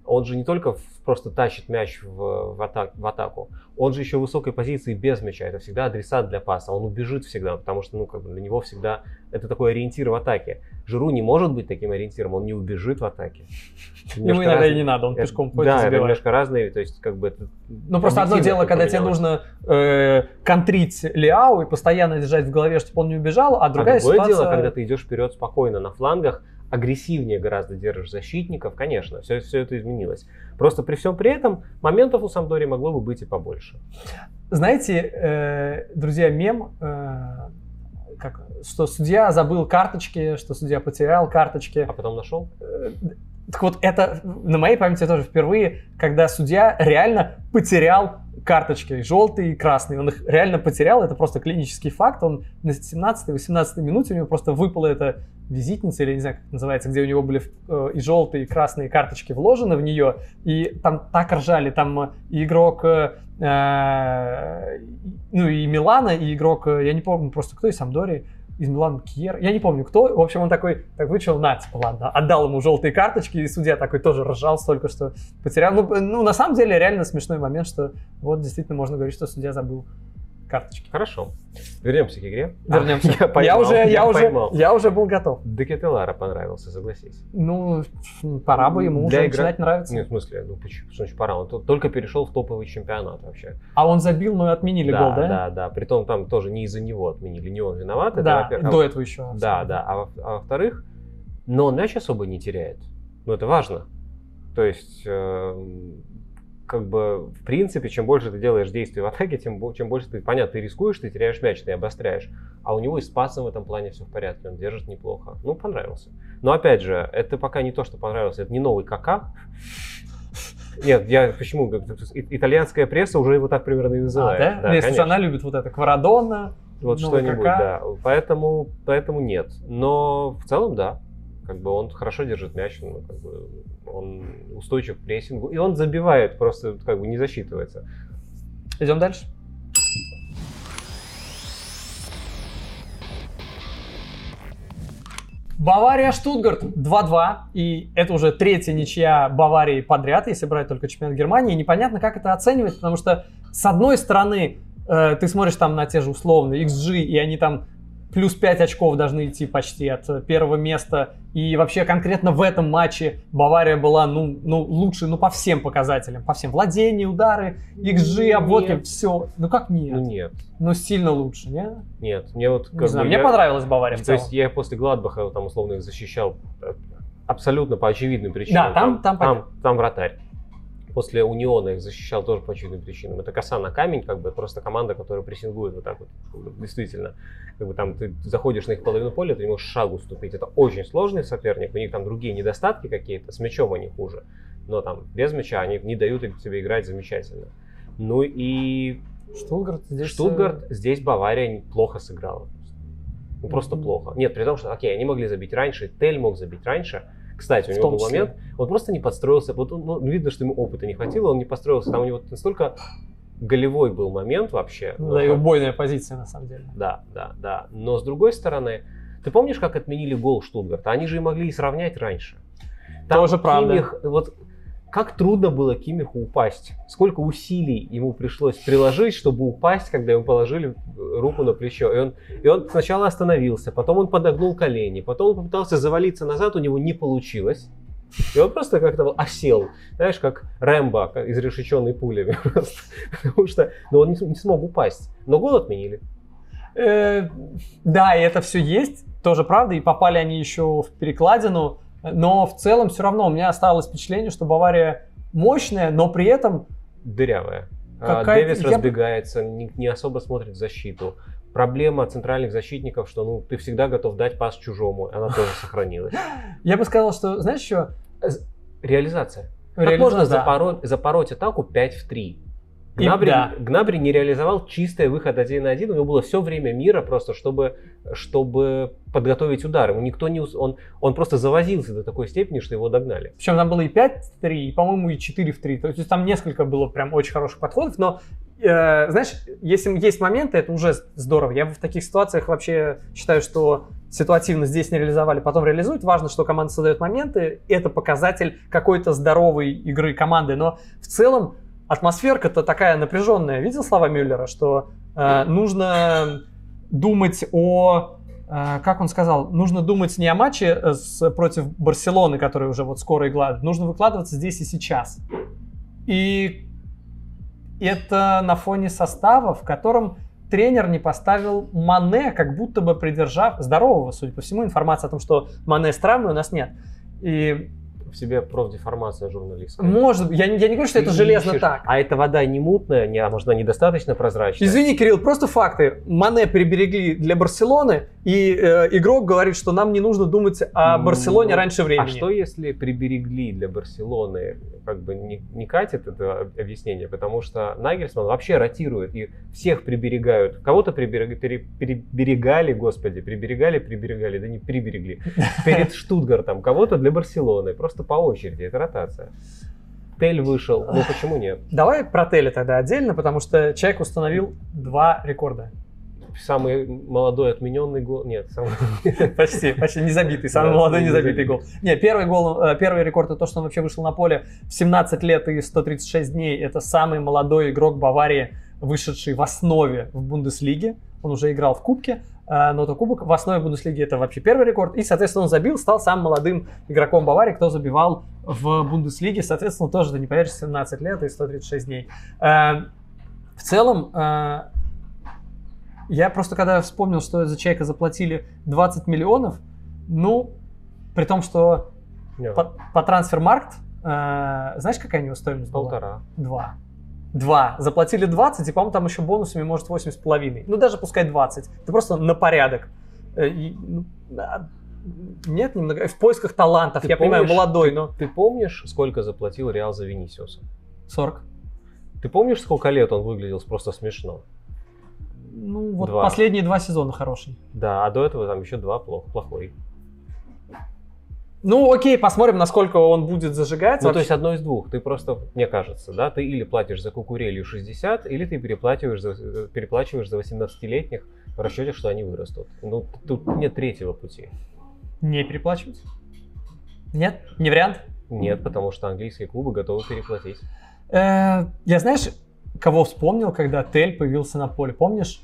он же не только просто тащит мяч в, в, атак- в атаку, он же еще в высокой позиции без мяча. Это всегда адресат для паса. Он убежит всегда, потому что ну, как бы для него всегда это такой ориентир в атаке. Жиру не может быть таким ориентиром, он не убежит в атаке. (laughs) Ему иногда и не надо, он пешком ходит Да, это немножко разные, то есть как бы Ну, просто одно дело, когда тебе нужно э, контрить Лиау и постоянно держать в голове, чтобы он не убежал, а другая а другое ситуация... дело, когда ты идешь вперед спокойно на флангах, агрессивнее гораздо держишь защитников, конечно, все, все это изменилось. Просто при всем при этом моментов у Самдори могло бы быть и побольше. Знаете, э, друзья, мем, э, как, что судья забыл карточки, что судья потерял карточки. А потом нашел? Э, Так вот, это на моей памяти тоже впервые, когда судья реально потерял карточки, желтые и красные. Он их реально потерял, это просто клинический факт. Он на 17-18 минуте у него просто выпала эта визитница, или не знаю, как это называется, где у него были э, и желтые, и красные карточки вложены в нее, и там так ржали, там э, и игрок, э, э, ну и Милана, и игрок, э, я не помню просто кто из Самдори, из Милана Кьер, я не помню кто, в общем, он такой, так вычел, на, типа, ладно, отдал ему желтые карточки, и судья такой тоже ржал столько, что потерял. Ну, ну, на самом деле, реально смешной момент, что вот действительно можно говорить, что судья забыл карточки. Хорошо. Вернемся к игре. Вернемся. А, Я, поймал, уже, я, уже, поймал. я уже был готов. Декетелара понравился, согласись. Ну, пора бы ему Для уже игра- начинать нравиться. Нет, в смысле, ну почему? Значит пора? Он то- только перешел в топовый чемпионат вообще. А он забил, но и отменили да, гол, да? да, да. Притом там тоже не из-за него отменили, не он виноват. это, Да, во-первых. до этого еще. Да, да. А, во- а во-вторых, но он мяч особо не теряет. Ну, это важно. То есть, эм, как бы, в принципе, чем больше ты делаешь действий в атаке, тем, чем больше ты, понятно, ты рискуешь, ты теряешь мяч, ты обостряешь. А у него и с пасом в этом плане все в порядке, он держит неплохо. Ну, понравился. Но, опять же, это пока не то, что понравился, это не новый КК. Нет, я почему? Итальянская пресса уже его так примерно и А, называет. да? Да, Если конечно. она любит вот это Кварадонна, Вот что-нибудь, да. Поэтому, поэтому нет. Но в целом, да. Как бы он хорошо держит мяч, ну, как бы он устойчив к прессингу, и он забивает, просто как бы не засчитывается. идем дальше. Бавария Штутгарт 2-2. И это уже третья ничья Баварии подряд, если брать только чемпионат Германии. И непонятно, как это оценивать, потому что, с одной стороны, э, ты смотришь там на те же условные XG, и они там плюс 5 очков должны идти почти от э, первого места. И вообще конкретно в этом матче Бавария была ну, ну лучше ну, по всем показателям. По всем. Владения, удары, XG, обводки, Нет. все. Ну как нет? Ну нет, Ну сильно лучше, не? нет. Мне вот Не как знаю, бы мне я- понравилась Бавария в То целом. есть я после Гладбаха там условно их защищал э, абсолютно по очевидным причинам. Да, там- там там, там вратарь. После Униона их защищал тоже по очевидным причинам. Это коса на камень, как бы просто команда, которая прессингует вот так вот. Действительно. Как бы там ты заходишь на их половину поля, ты не можешь шагу ступить. Это очень сложный соперник. У них там другие недостатки какие-то. С мячом они хуже. Но там без мяча они не дают тебе играть замечательно. Ну и Штутгарт здесь... Штутгарт, здесь Бавария плохо сыграла. Ну, просто Мгм. плохо. Нет, при том, что, окей, они могли забить раньше, Тель мог забить раньше. Кстати, у него был момент, он просто не подстроился. Вот, он, ну, видно, что ему опыта не хватило, он не подстроился. Там у него настолько голевой был момент вообще. Ну, Ну, да, и убойная позиция, на самом деле. да, да, да. Но с другой стороны, ты помнишь, как отменили гол Штутгарта? Они же и могли и сравнять раньше. Тоже правда. Кимих, вот как трудно было Кимиху упасть. Сколько усилий ему пришлось приложить, чтобы упасть, когда ему положили руку на плечо. И он, и он сначала остановился, потом он подогнул колени, потом он попытался завалиться назад, у него не получилось. И он просто как-то осел, знаешь, как Рэмбо, изрешеченный пулями. (laughs) Потому что ну, он не, не смог упасть. Но гол отменили. Э, Да, и это все есть, тоже правда, и попали они еще в перекладину, но в целом все равно у меня осталось впечатление, что Бавария мощная, но при этом Дырявая. А, Какая-то- Дэвис я- разбегается, не, не особо смотрит в защиту. Проблема центральных защитников, что ну, ты всегда готов дать пас чужому, она тоже сохранилась. я бы сказал, что, знаешь, еще Реализация. Как можно запоро- запороть атаку 5 в 3? Гнабри, да. Гнабри не реализовал чистый выход один на один. У него было все время мира просто, чтобы, чтобы подготовить удар. Ему никто не... Он, он просто завозился до такой степени, что его догнали. Причем там было и 5 в 3, и, по-моему, и 4 в 3. То есть там несколько было прям очень хороших подходов. Но, э, знаешь, если есть моменты, это уже здорово. Я в таких ситуациях вообще считаю, что ситуативно здесь не реализовали, потом реализуют. Важно, что команда создает моменты. Это показатель какой-то здоровой игры команды. Но в целом атмосферка-то такая напряженная. Видел слова Мюллера, что э, нужно думать о э, как он сказал, нужно думать не о матче э, с, против Барселоны, который уже вот скоро играет, нужно выкладываться здесь и сейчас. И это на фоне состава, в котором тренер не поставил Мане, как будто бы придержав здорового, судя по всему, информация о том, что Мане с травмой у нас нет. И В себе профдеформация журналистская. может, я, я не говорю, что это Ты железно ищешь, так. А эта вода не мутная, не, а может, она недостаточно прозрачная. Извини, Кирилл, просто факты. Мане приберегли для Барселоны, и э, игрок говорит, что нам не нужно думать о Ну, Барселоне раньше времени. А что если приберегли для Барселоны? Как бы не, не катит это об- объяснение, потому что Нагельсман вообще ротирует и всех приберегают. Кого-то приберег- пере- переберегали, господи, приберегали, приберегали, да не приберегли. (laughs) Перед Штутгартом, кого-то для Барселоны. Просто по очереди, это ротация. Тель вышел, ну почему нет? Давай про Теле тогда отдельно, потому что человек установил два рекорда. Самый молодой отмененный гол. Нет, самый... (laughs) Почти, почти не забитый, самый Да, молодой не забитый гол. Не, первый гол, э, первый рекорд это то, что он вообще вышел на поле в 17 лет и 136 дней. Это самый молодой игрок Баварии, вышедший в основе в Бундеслиге. Он уже играл в Кубке, но это Кубок в основе Бундеслиги это вообще первый рекорд. И, соответственно, он забил, стал самым молодым игроком Баварии, кто забивал в Бундеслиге. Соответственно, тоже, ты не поверишь, 17 лет и 136 дней. Э, В целом, э, я просто когда вспомнил, что за человека заплатили 20 миллионов, ну, при том, что по, по трансфермаркт, э, знаешь, какая у него стоимость была? Полтора. Два. Два. Заплатили 20, и, по-моему, там еще бонусами может 8 с половиной. Ну, даже пускай 20. Это просто на порядок. Э, и, ну, а, нет, немного. В поисках талантов. Ты я понимаю, помнишь, молодой, но... Ты помнишь, сколько заплатил Реал за Винисиуса? 40. Ты помнишь, сколько лет он выглядел просто смешно? Ну, вот Два. последние два сезона хорошие. Да, а до этого там еще два плох, плохой. Ну, окей, посмотрим, насколько он будет зажигать. Ну, то Вообще- есть одно из двух. Ты просто, мне кажется, да, ты или платишь за кукурелью 60, или ты переплачиваешь за, э, переплачиваешь за 18-летних в расчете, что они вырастут. Ну, тут нет третьего пути. Не переплачивать? Нет? Не вариант? Нет, потому что английские клубы готовы переплатить. Э, Я, знаешь, кого вспомнил, когда Тель появился на поле? Помнишь?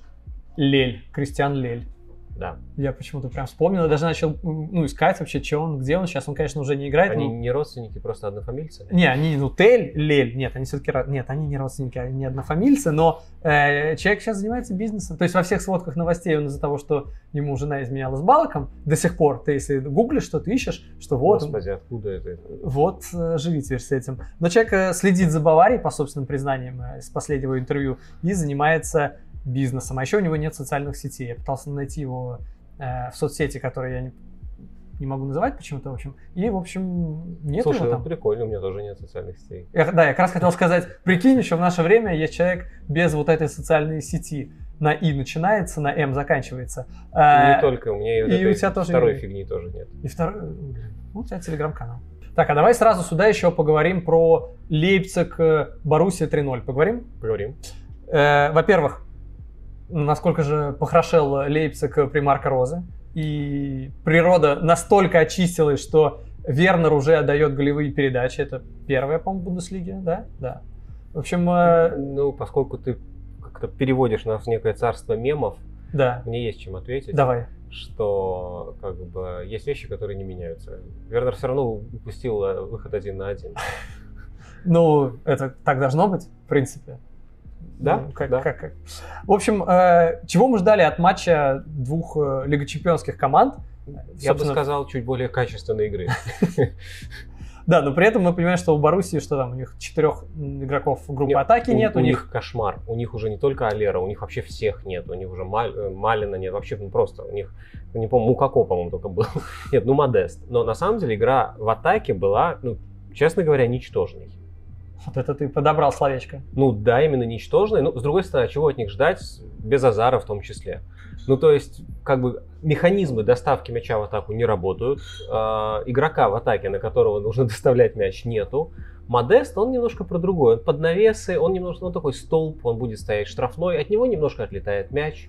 Лель, Кристиан Лель. Да. Я почему-то прям вспомнил, даже начал ну, искать вообще, что он, где он. Сейчас он, конечно, уже не играет. Они но- не родственники, просто однофамильцы? Не, они, ну, Тель, Лель, нет, они все-таки, нет, они не родственники, они не однофамильцы, но э, человек сейчас занимается бизнесом. То есть во всех сводках новостей он из-за того, что ему жена изменяла с Балком, до сих пор, ты если гуглишь, что ты ищешь, что вот, Господи, откуда это? вот, э, живите с этим. Но человек э, следит за Баварией, по собственным признаниям, э, из последнего интервью, и занимается бизнесом. А еще у него нет социальных сетей. Я пытался найти его э, в соцсети, которые я не, не могу называть почему-то, в общем. И, в общем, нет Слушай, его ну там. прикольно, у меня тоже нет социальных сетей. Я- да, я как раз хотел сказать, прикинь, еще в наше время есть человек без вот этой социальной сети. На И начинается, на М заканчивается. Э, не только, у меня и, вот и этой у тебя тоже второй не- фигни тоже нет. И второй... Ну, у тебя телеграм-канал. Так, а давай сразу сюда еще поговорим про Лейпциг, э, Боруссия 3-0. Поговорим? Поговорим. Э, во-первых, насколько же похорошел Лейпциг при Марко Розе. И природа настолько очистилась, что Вернер уже отдает голевые передачи. Это первая, по-моему, Бундеслиге, да? Да. В общем, э, Ну, поскольку ты как-то переводишь нас в некое царство мемов, да. мне есть чем ответить. Давай. Что как бы есть вещи, которые не меняются. Вернер все равно упустил э, выход один на один. (laughs) Ну, это так должно быть, в принципе. Да, Ну, как, да. как- как. В общем, э, чего мы ждали от матча двух э, лигочемпионских команд? Я бы Собственно, сказал, чуть более качественной игры. (laughs) Да, но при этом мы понимаем, что у Боруссии, что там, у них четырех игроков группы Нет, атаки у, нет, у них кошмар. У них уже не только Алера, у них вообще всех нет. У них уже Маль- э, Малина нет. Вообще ну, просто у них, не помню, Мукако, по-моему, только был. (laughs) нет, ну Модест. Но на самом деле игра в атаке была, ну, честно говоря, ничтожной. Вот это ты подобрал словечко. Ну да, именно ничтожной. Ну, с другой стороны, чего от них ждать, без азара в том числе? Ну, то есть, как бы, механизмы доставки мяча в атаку не работают. А, игрока в атаке, на которого нужно (laughs) доставлять мяч, нету. Модест, он немножко про другое. Он под навесы, он немножко, он такой столб, он будет стоять штрафной, от него немножко отлетает мяч.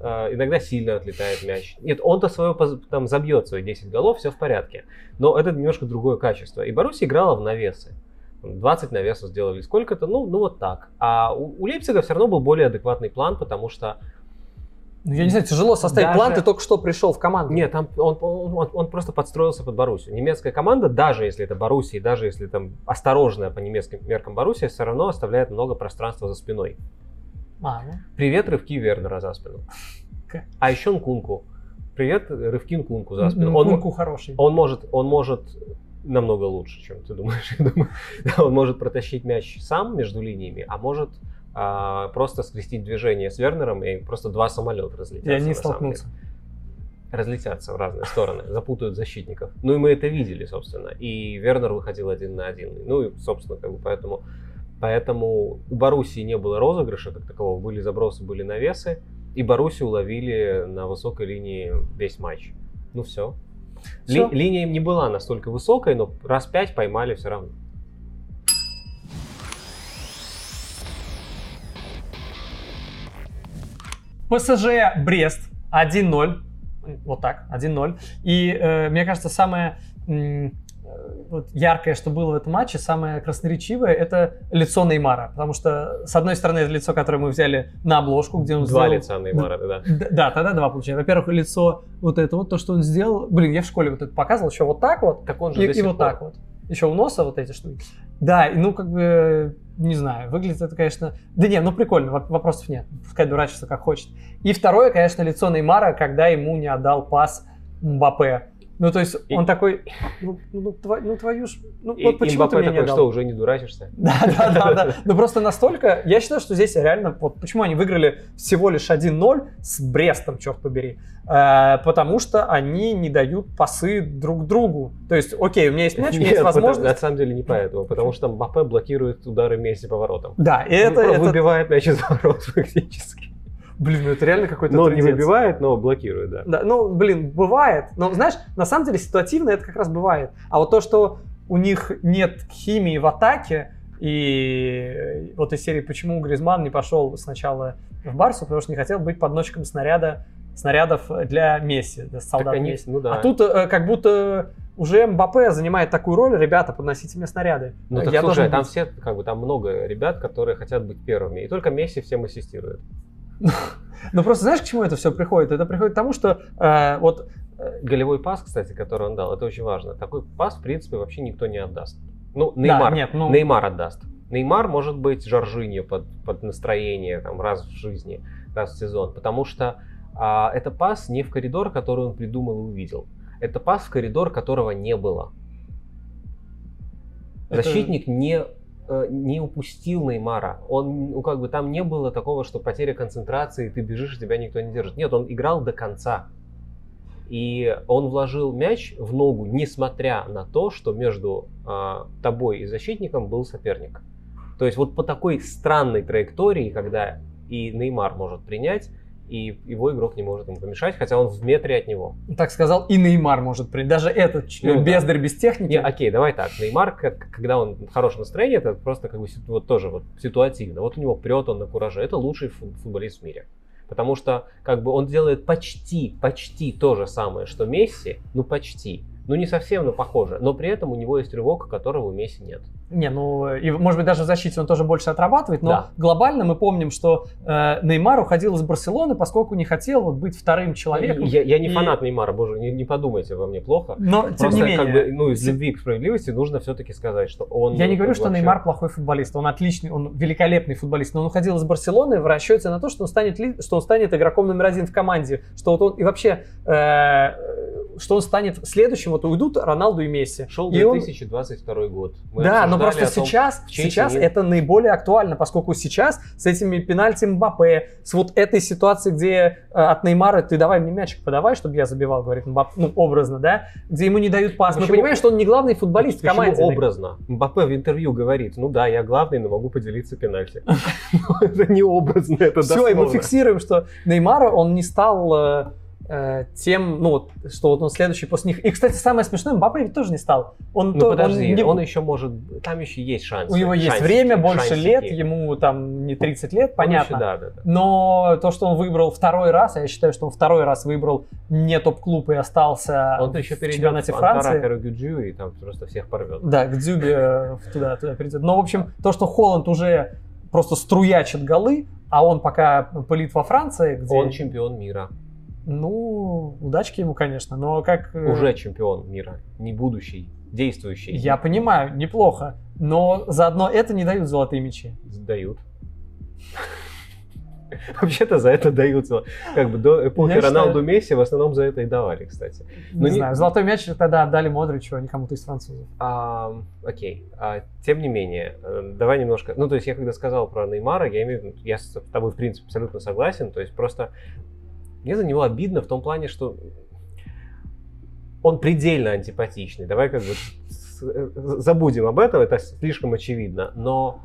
А, иногда сильно отлетает мяч. Нет, он-то свое там забьет свои 10 голов, все в порядке. Но это немножко другое качество. И Боруссия играла в навесы. 20 навесов сделали сколько-то, ну, ну вот так. А у, у Лейпцига все равно был более адекватный план, потому что Ну, я не знаю, тяжело составить Даже- план, ты только что пришел в команду. нет, там он, он, он- просто подстроился под Боруссию. Немецкая команда, даже если это Боруссия, и даже если там осторожная по немецким меркам Боруссия, все равно оставляет много пространства за спиной. А, ну. Привет, рывки Вернера за спину. А еще Нкунку. Привет, рывки Нкунку за спину. Ну, Он, Кунку хороший. он может, он может намного лучше, чем ты думаешь. (laughs) Он может протащить мяч сам между линиями, а может а, просто скрестить движение с Вернером и просто два самолета разлетятся. И они столкнутся. Разлетятся в разные стороны, запутают защитников. Ну и мы это видели, собственно. И Вернер выходил один на один. Ну и, собственно, как бы поэтому, поэтому у Боруссии не было розыгрыша как такового. Были забросы, были навесы. И Боруссию ловили на высокой линии весь матч. Ну все. Всё. линия им не была настолько высокой, но раз пять поймали все равно. ПСЖ Брест 1-0. Вот так, 1-0. И э, мне кажется, самое вот яркое, что было в этом матче, самое красноречивое, это лицо Неймара. Потому что, с одной стороны, это лицо, которое мы взяли на обложку, где он Два сделал- лица Неймара, да. Д- Да, тогда два получается. Во-первых, лицо вот это вот, то, что он сделал. Блин, я в школе вот это показывал, еще вот так вот, Так он же и, и вот пор. так вот. Еще у носа вот эти штуки. Да, и ну как бы, не знаю, выглядит это, конечно... Да не, ну прикольно, воп- вопросов нет. Пускай дурачится как хочет. И второе, конечно, лицо Неймара, когда ему не отдал пас Мбаппе. Ну, то есть И- он такой, ну, ну, тва- ну, твою ж... Ну, И, вот и почему ты мне не такой, дал? что, уже не дурачишься? (laughs) Да, да, да, да. Ну просто настолько, я считаю, что здесь реально, вот почему они выиграли всего лишь 1-0 с Брестом, черт побери, Э, потому что они не дают пасы друг другу. То есть, окей, у меня есть мяч, у меня есть потому- возможность. на самом деле не поэтому, потому что Мбаппе блокирует удары Месси по воротам. Да, и это, Ну, это- выбивает мяч из (laughs) ворот фактически. Блин, ну это реально какой-то Но не трындец. выбивает, но блокирует, да. Да, ну, блин, бывает. Но, знаешь, на самом деле ситуативно это как раз бывает. А вот то, что у них нет химии в атаке, и вот из серии «Почему Гризман не пошел сначала в Барсу?» Потому что не хотел быть подносчиком снаряда, снарядов для Месси, для солдат они- Месси. ну да. А тут э, как будто уже Мбаппе занимает такую роль, ребята, подносите мне снаряды. Ну так Я слушай, должен там быть- все, как бы, там много ребят, которые хотят быть первыми. И только Месси всем ассистирует. (laughs) Ну просто знаешь, к чему это все приходит? Это приходит к тому, что э, вот Голевой пас, кстати, который он дал, это очень важно. Такой пас, в принципе, вообще никто не отдаст. Ну, Да, Неймар, нет, ну- Неймар отдаст. Неймар может быть Жоржиньо под, под настроение там, раз в жизни, раз в сезон. Потому что а, это пас не в коридор, который он придумал и увидел. Это пас в коридор, которого не было. Это- Защитник не, э, не упустил Неймара. Он, ну, как бы там не было такого, что потеря концентрации, ты бежишь, тебя никто не держит. Нет, он играл до конца. И он вложил мяч в ногу, несмотря на то, что между а, тобой и защитником был соперник. То есть вот по такой странной траектории, когда и Неймар может принять, и его игрок не может ему помешать, хотя он в метре от него. так сказал, и Неймар может принять. Даже этот Ну да. бездарь без техники. Не, окей, давай так. Неймар, как- когда он в хорошем настроении, это просто как бы вот тоже вот ситуативно. Вот у него прет он на кураже. Это лучший фу- футболист в мире. Потому что как бы он делает почти, почти то же самое, что Месси, ну почти. Ну не совсем, но похоже. Но при этом у него есть рывок, которого у Месси нет. Не, ну, и, может быть, даже в защите он тоже больше отрабатывает, но Да. глобально мы помним, что э, Неймар уходил из Барселоны, поскольку не хотел вот, быть вторым человеком. Я, я не И- фанат Неймара, боже, не, не подумайте во мне плохо. Но, тем Просто не менее, как бы, ну, из любви к справедливости нужно все-таки сказать, что он... я не говорю, как что вообще- Неймар плохой футболист, он отличный, он великолепный футболист, но он уходил из Барселоны в расчете на то, что он станет, ли- что он станет игроком номер один в команде, что вот он и вообще, э, что он станет следующим, вот уйдут Роналду и Месси. Шел И он- 2022 год. Мы да, но обсуждали просто том, сейчас, в чьей сейчас семье- это наиболее актуально, поскольку сейчас с этими пенальти Мбаппе, с вот этой ситуацией, где э, от Неймара ты давай мне мячик подавай, чтобы я забивал, говорит Мбаппе, ну образно, да, где ему не дают пас. Мы Почему- понимаем, что он не главный футболист в Почему команде. образно? Мбаппе в интервью говорит, ну да, я главный, но могу поделиться пенальти. Ну, (laughs) (laughs) Это не образно, это Все, и мы фиксируем, что Неймар, он не стал э, тем, ну, вот, что вот он следующий после них. И, кстати, самое смешное, Мбаппе ведь тоже не стал. Он, Ну то- подожди, не- он еще может, там еще есть шанс. у него есть время, больше лет, ему там не 30 лет, понятно. Да, да, да. Но то, что он выбрал второй раз, а я считаю, что он второй раз выбрал не топ-клуб и остался Он еще в перейдет чемпионате в Франции. Карагюджиу и там просто всех порвет. Да, к Дзюбе э, туда, туда придет. Но, в общем, то, что Холланд уже просто струячит голы, а он пока пылит во Франции, где... Он чемпион мира. Ну, удачки ему, конечно, но как... э, Уже чемпион мира. Не будущий, действующий. Я понимаю, неплохо, но заодно это не дают золотые мячи. Дают. (laughs) Вообще-то за это дают. Как бы до эпохи Я считаю- Роналду Месси в основном за это и давали, кстати. Не, Ну, не- знаю, золотой мяч тогда отдали Модричу, а не кому-то из французов. А, окей. А, тем не менее, э, давай немножко. Ну, то есть, я когда сказал про Неймара, я имею в виду, я с тобой, в принципе, абсолютно согласен. То есть, просто мне за него обидно в том плане, что он предельно антипатичный. Давай как бы э, забудем об этом, это слишком очевидно. Но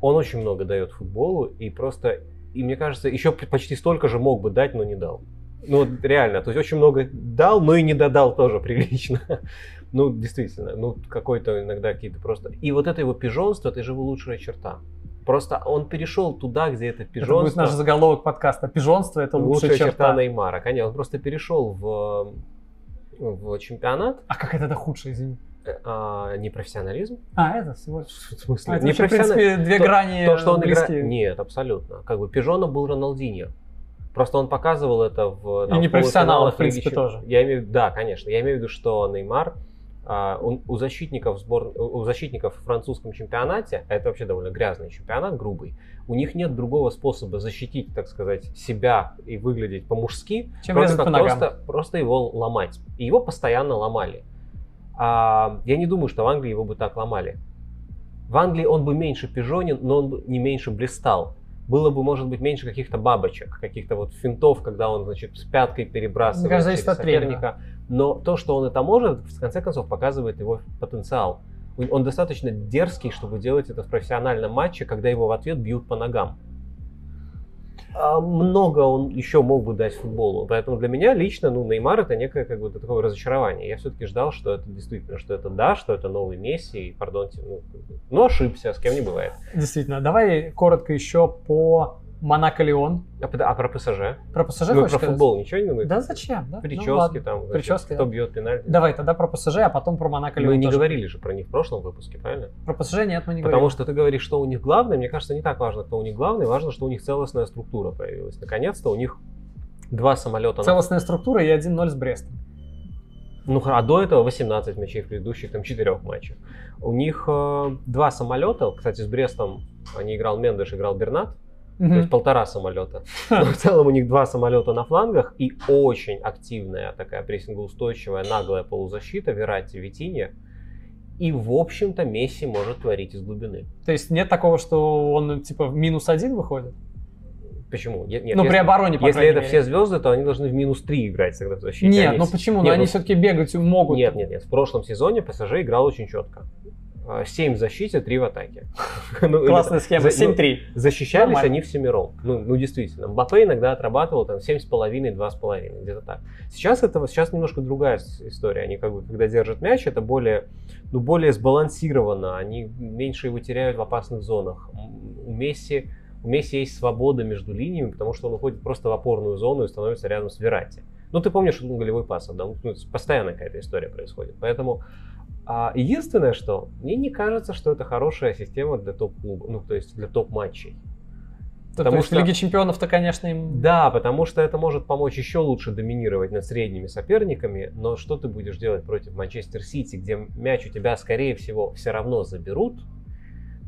он очень много дает футболу, и просто, и мне кажется, еще почти столько же мог бы дать, но не дал. Ну, реально, то есть очень много дал, но и не додал тоже прилично. Ну, действительно, ну, какой-то иногда какие-то просто... И вот это его пижонство, это же его лучшая черта. Просто он перешел туда, где это Это будет пижонство. наш заголовок подкаста. Пижонство – это лучшая, лучшая черта. Неймара. Конечно, он просто перешел в, в чемпионат, А как это, это худшее, извини? э, а, непрофессионализм. А, это всего лишь. В смысле, А, это вообще, в принципе, две то- грани То, что он близкие. Нет, абсолютно. Как бы Пижона был Роналдиньо. Просто он показывал это в И непрофессионалов, в принципе, тоже. Я имею, да, конечно. Я имею в виду, что Неймар у защитников сбор, у защитников в французском чемпионате, а это вообще довольно грязный чемпионат, грубый, у них нет другого способа защитить, так сказать, себя и выглядеть по-мужски, Чем как по ногам. просто, просто его ломать. И его постоянно ломали. А, я не думаю, что в Англии его бы так ломали. В Англии он бы меньше пижонен, но он бы не меньше блистал. Было бы, может быть, меньше каких-то бабочек, каких-то вот финтов, когда он, значит, с пяткой перебрасывает кажется, через соперника. Но то, что он это может, в конце концов, показывает его потенциал. Он достаточно дерзкий, чтобы делать это в профессиональном матче, когда его в ответ бьют по ногам. А много он еще мог бы дать футболу. Поэтому для меня лично, ну, Неймар это некое как бы такое разочарование. Я все-таки ждал, что это действительно, что это да, что это новый Месси, и, пардонте, ну, бы, ну, ошибся, с кем не бывает. Действительно. Давай коротко еще по Монако-Леон. А, под- а про ПСЖ? Про ПСЖ Мы хочешь про футбол ничего не думаете? Да зачем? Да? Ну, Прически ладно. там? Прически, кто да. бьет пенальти. Давай тогда про ПСЖ, а потом про Монако-Леон Мы не тоже. говорили же про них в прошлом выпуске, правильно? Про ПСЖ нет, мы не Потому говорили. что ты говоришь, что у них главное. Мне кажется, не так важно, кто у них главный. Важно, что у них целостная структура появилась. Наконец-то у них два самолета. на- Целостная структура и 1-0 с Брестом. Ну, а до этого 18 мячей в предыдущих там четырех матчах. У них э, два самолета. Кстати, с Брестом они играл Мендеш, играл Бернат. То есть полтора самолета. (laughs) Но в целом у них два самолета на флангах и очень активная такая прессингоустойчивая, наглая полузащита Верати, Витинья. И, в общем-то, Месси может творить из глубины. То есть нет такого, что он типа в минус один выходит? Почему? Нет, нет, ну, при если- обороне, по Если это мере. все звезды, то они должны в минус 3 играть тогда в защите. Нет, Они ну почему? Ну Нет, они ну, все-таки бегать могут. Нет, нет, нет. В прошлом сезоне ПСЖ играл очень четко. 7 в защите, 3 в атаке. (laughs) Ну, Классная схема. за- ну, 7-3. Защищались Нормально. они всемиром. Ну, ну, действительно. Мбаппе иногда отрабатывал там 7,5, 2,5, где-то так. Сейчас это сейчас немножко другая история. Они как бы, когда держат мяч, это более, ну, более сбалансировано. Они меньше его теряют в опасных зонах. У Месси, у Месси есть свобода между линиями, потому что он уходит просто в опорную зону и становится рядом с Верати. Ну, ты помнишь, что он голевой пас отдал? Ну, постоянно какая-то история происходит. Поэтому а, единственное, что мне не кажется, что это хорошая система для топ-клуба, ну, то есть для топ-матчей. То Потому есть что- в Лиге Чемпионов-то, конечно, им... Да, потому что это может помочь еще лучше доминировать над средними соперниками, но что ты будешь делать против Манчестер Сити, где мяч у тебя, скорее всего, все равно заберут,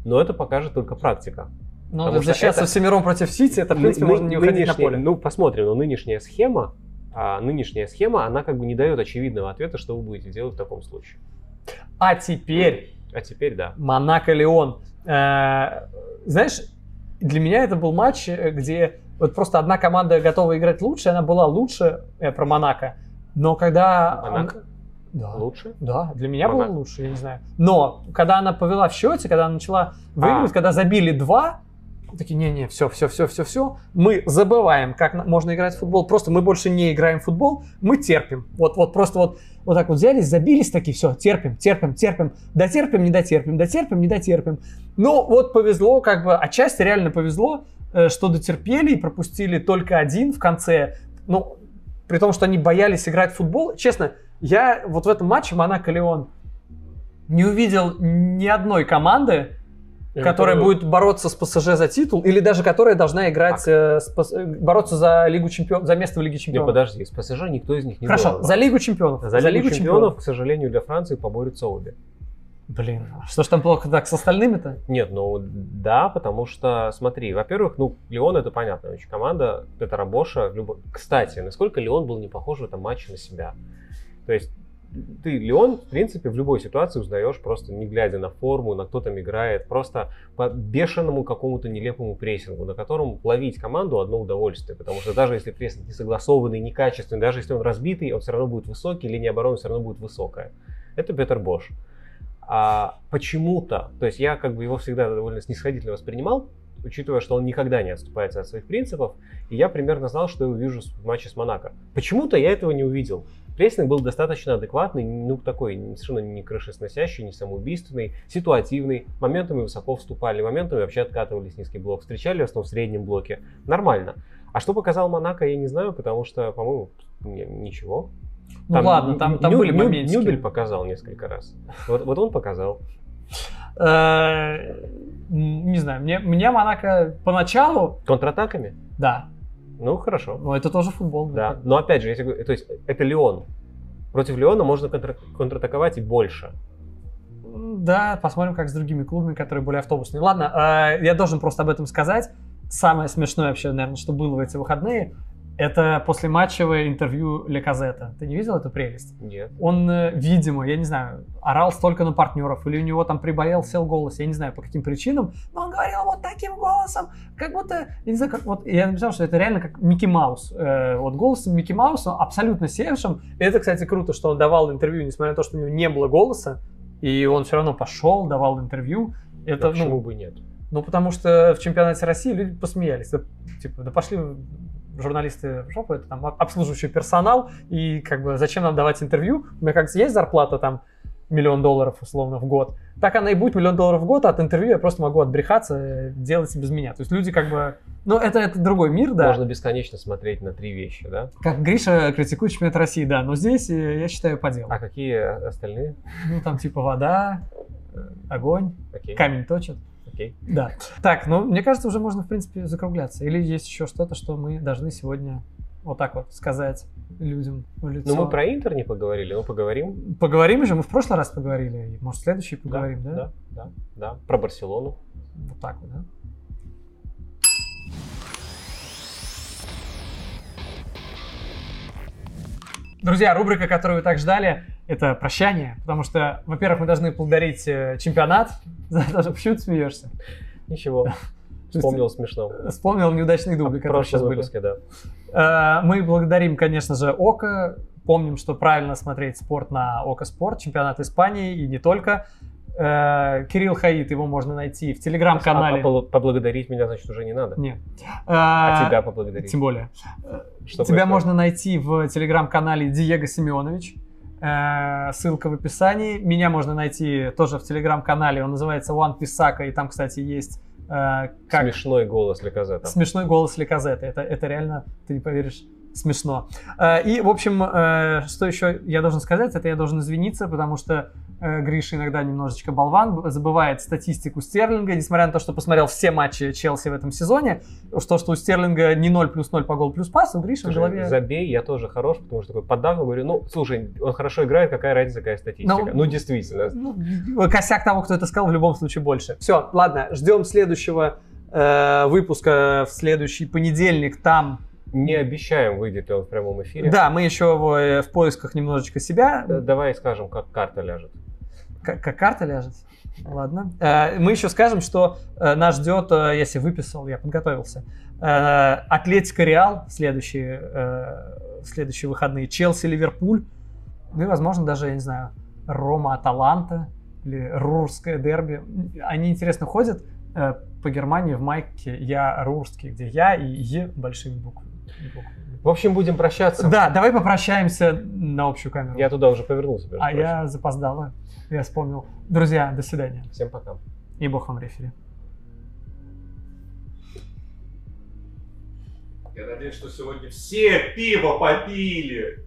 но это покажет только практика. Ну, потому защищаться это- всемиром против Сити, это, в принципе, Ны- можно не уходить на поле. Ну, посмотрим, но нынешняя схема, а, нынешняя схема, она как бы не дает очевидного ответа, что вы будете делать в таком случае. А теперь А теперь да. Монако-Леон. Э, Знаешь, для меня это был матч, э, где вот просто одна команда готова играть лучше, она была лучше э, про Монако. Но когда... Монако? он- Да. Лучше? Да, для меня Монако. было лучше, я не знаю. Но когда она повела в счете, когда она начала выигрывать, А. когда забили два, такие, не-не, все, все, все, все, все, мы забываем, как можно играть в футбол. Просто мы больше не играем в футбол, мы терпим. Вот, вот просто вот, вот так вот взялись, забились такие, все, терпим, терпим, терпим, дотерпим, не дотерпим, дотерпим, не дотерпим. Ну, вот повезло, как бы, отчасти реально повезло, э, что дотерпели и пропустили только один в конце. Ну, при том, что они боялись играть в футбол. Честно, я вот в этом матче Монако-Леон не увидел ни одной команды, которая будет бороться с ПСЖ за титул, или даже которая должна играть, э, с ПС- э, бороться за Лигу чемпионов, за место в Лиге Не, чемпионов. подожди, с ПСЖ никто из них не Хорошо, за Лигу чемпионов. За Лигу чемпионов, к сожалению, для Франции поборются обе. Блин, что ж там плохо так с остальными-то? Нет, ну да, потому что, смотри, во-первых, ну, Леон это понятно, очень команда Петра Боша. любо- Кстати, насколько Леон был не похож в этом матче на себя. То есть ты Леон, в принципе, в любой ситуации узнаешь, просто не глядя на форму, на кто там играет, просто по бешеному какому-то нелепому прессингу, на котором ловить команду одно удовольствие, потому что даже если прессинг не согласованный, некачественный, даже если он разбитый, он все равно будет высокий, линия обороны все равно будет высокая. Это Петер Бош. А почему-то, то есть я как бы его всегда довольно снисходительно воспринимал, учитывая, что он никогда не отступается от своих принципов, и я примерно знал, что я увижу в матче с Монако. Почему-то я этого не увидел. Прессинг был достаточно адекватный, ну такой совершенно не крышесносящий, не самоубийственный, ситуативный. Моментами высоко вступали, моментами вообще откатывались в низкий блок, встречали в основном в среднем блоке. Нормально. А что показал Монако, я не знаю, потому что, по-моему, ничего. Ну ладно, там, там Ню- были моментики. Нюбель показал несколько раз. Вот, вот он показал. Э, Не знаю, мне, мне Монако поначалу, Контратаками? да, Ну, хорошо. но это тоже футбол. Да. Но опять же, если, то есть это Леон. Против Леона можно контра- контратаковать и больше. Да, посмотрим, как с другими клубами, которые более автобусные. Ладно, э, я должен просто об этом сказать. Самое смешное вообще, наверное, что было в эти выходные, это послематчевое интервью Леказета. Ты не видел эту прелесть? Нет. Он, э, видимо, я не знаю, орал столько на партнеров, или у него там приболел, сел голос, я не знаю по каким причинам, но он говорил вот таким голосом, как будто, я не знаю, как вот, я написал, что это реально как Микки Маус, э, вот голосом Микки Мауса, абсолютно севшим. И это, кстати, круто, что он давал интервью, несмотря на то, что у него не было голоса, и он все равно пошел, давал интервью. Это, Да почему ну, бы нет? ну, потому что в чемпионате России люди посмеялись. Да, типа, да пошли журналисты в жопу, это там об- обслуживающий персонал, и как бы зачем нам давать интервью? У меня как есть зарплата там миллион долларов условно в год. Так она и будет миллион долларов в год, а от интервью я просто могу отбрехаться, э, делать без меня. То есть люди как бы... Ну, это, это другой мир, да. Можно бесконечно смотреть на три вещи, да? Как Гриша критикует чемпионат России, да. Но здесь, э, я считаю, по делу. А какие остальные? Ну, там типа вода, э, огонь, Окей, камень точит. Окей. Да. Так, ну, мне кажется, уже можно, в принципе, закругляться. Или есть еще что-то, что мы должны сегодня вот так вот сказать людям в лицо. Ну, мы про Интер не поговорили, но поговорим. Поговорим же, мы в прошлый раз поговорили. Может, в следующий поговорим, да? Да, да, да. Про Барселону. Вот так вот, да? Друзья, рубрика, которую вы так ждали, это прощание, потому что, во-первых, мы должны поблагодарить э, чемпионат (laughs) за то, что почему ты смеешься. Ничего. (laughs) Вспомнил смешно. Вспомнил неудачные дубли, В которые сейчас прошлом были. выпуске, да. Э, Мы благодарим, конечно же, ОКО. Помним, что правильно смотреть спорт на ОКО Спорт, чемпионат Испании и не только. Э, Кирилл Хаид, его можно найти в А телеграм-канале. побл- поблагодарить меня, значит, уже не надо. Нет. А Э, тебя поблагодарить. Тем более. Что Тебя происходит? можно найти в телеграм-канале Диего Семенович. Э, Ссылка в описании. Меня можно найти тоже в телеграм-канале. Он называется One Писака. И там, кстати, есть э, как Смешной голос для казета. смешной голос Ликазеты. Это, это реально, ты не поверишь, смешно. Э, И, в общем, э, что еще я должен сказать, это я должен извиниться, потому что э, Гриша иногда немножечко болван, забывает статистику Стерлинга, несмотря на то, что посмотрел все матчи Челси в этом сезоне, что, что у Стерлинга не 0 плюс 0 по гол плюс пас, у Гриши в голове... Забей, я тоже хорош, потому что такой поддавил, говорю, ну, слушай, он хорошо играет, какая разница, какая статистика. Ну, Ну, действительно. Ну, косяк того, кто это сказал, в любом случае больше. Все, ладно, ждем следующего э, выпуска в следующий понедельник. Там, Не обещаем, выйдет он в прямом эфире. да, мы еще в, э, в поисках немножечко себя. Э, Давай скажем, как карта ляжет. Как, как карта ляжет. Ладно. Э, Мы еще скажем, что нас ждет, если выписал, я подготовился, Атлетика Реал следующие, следующие выходные, Челси Ливерпуль, ну и, возможно, даже, я не знаю, Рома Аталанта или Рурское дерби. Они интересно ходят по Германии в майке «Я Рурский», где «Я» и «Е» большими буквами. В общем, будем прощаться. Да, давай попрощаемся на общую камеру. Я туда уже повернулся. а прочим. я запоздала. Я вспомнил. Друзья, до свидания. Всем пока. И бог вам рефери. Я надеюсь, что сегодня все пиво попили.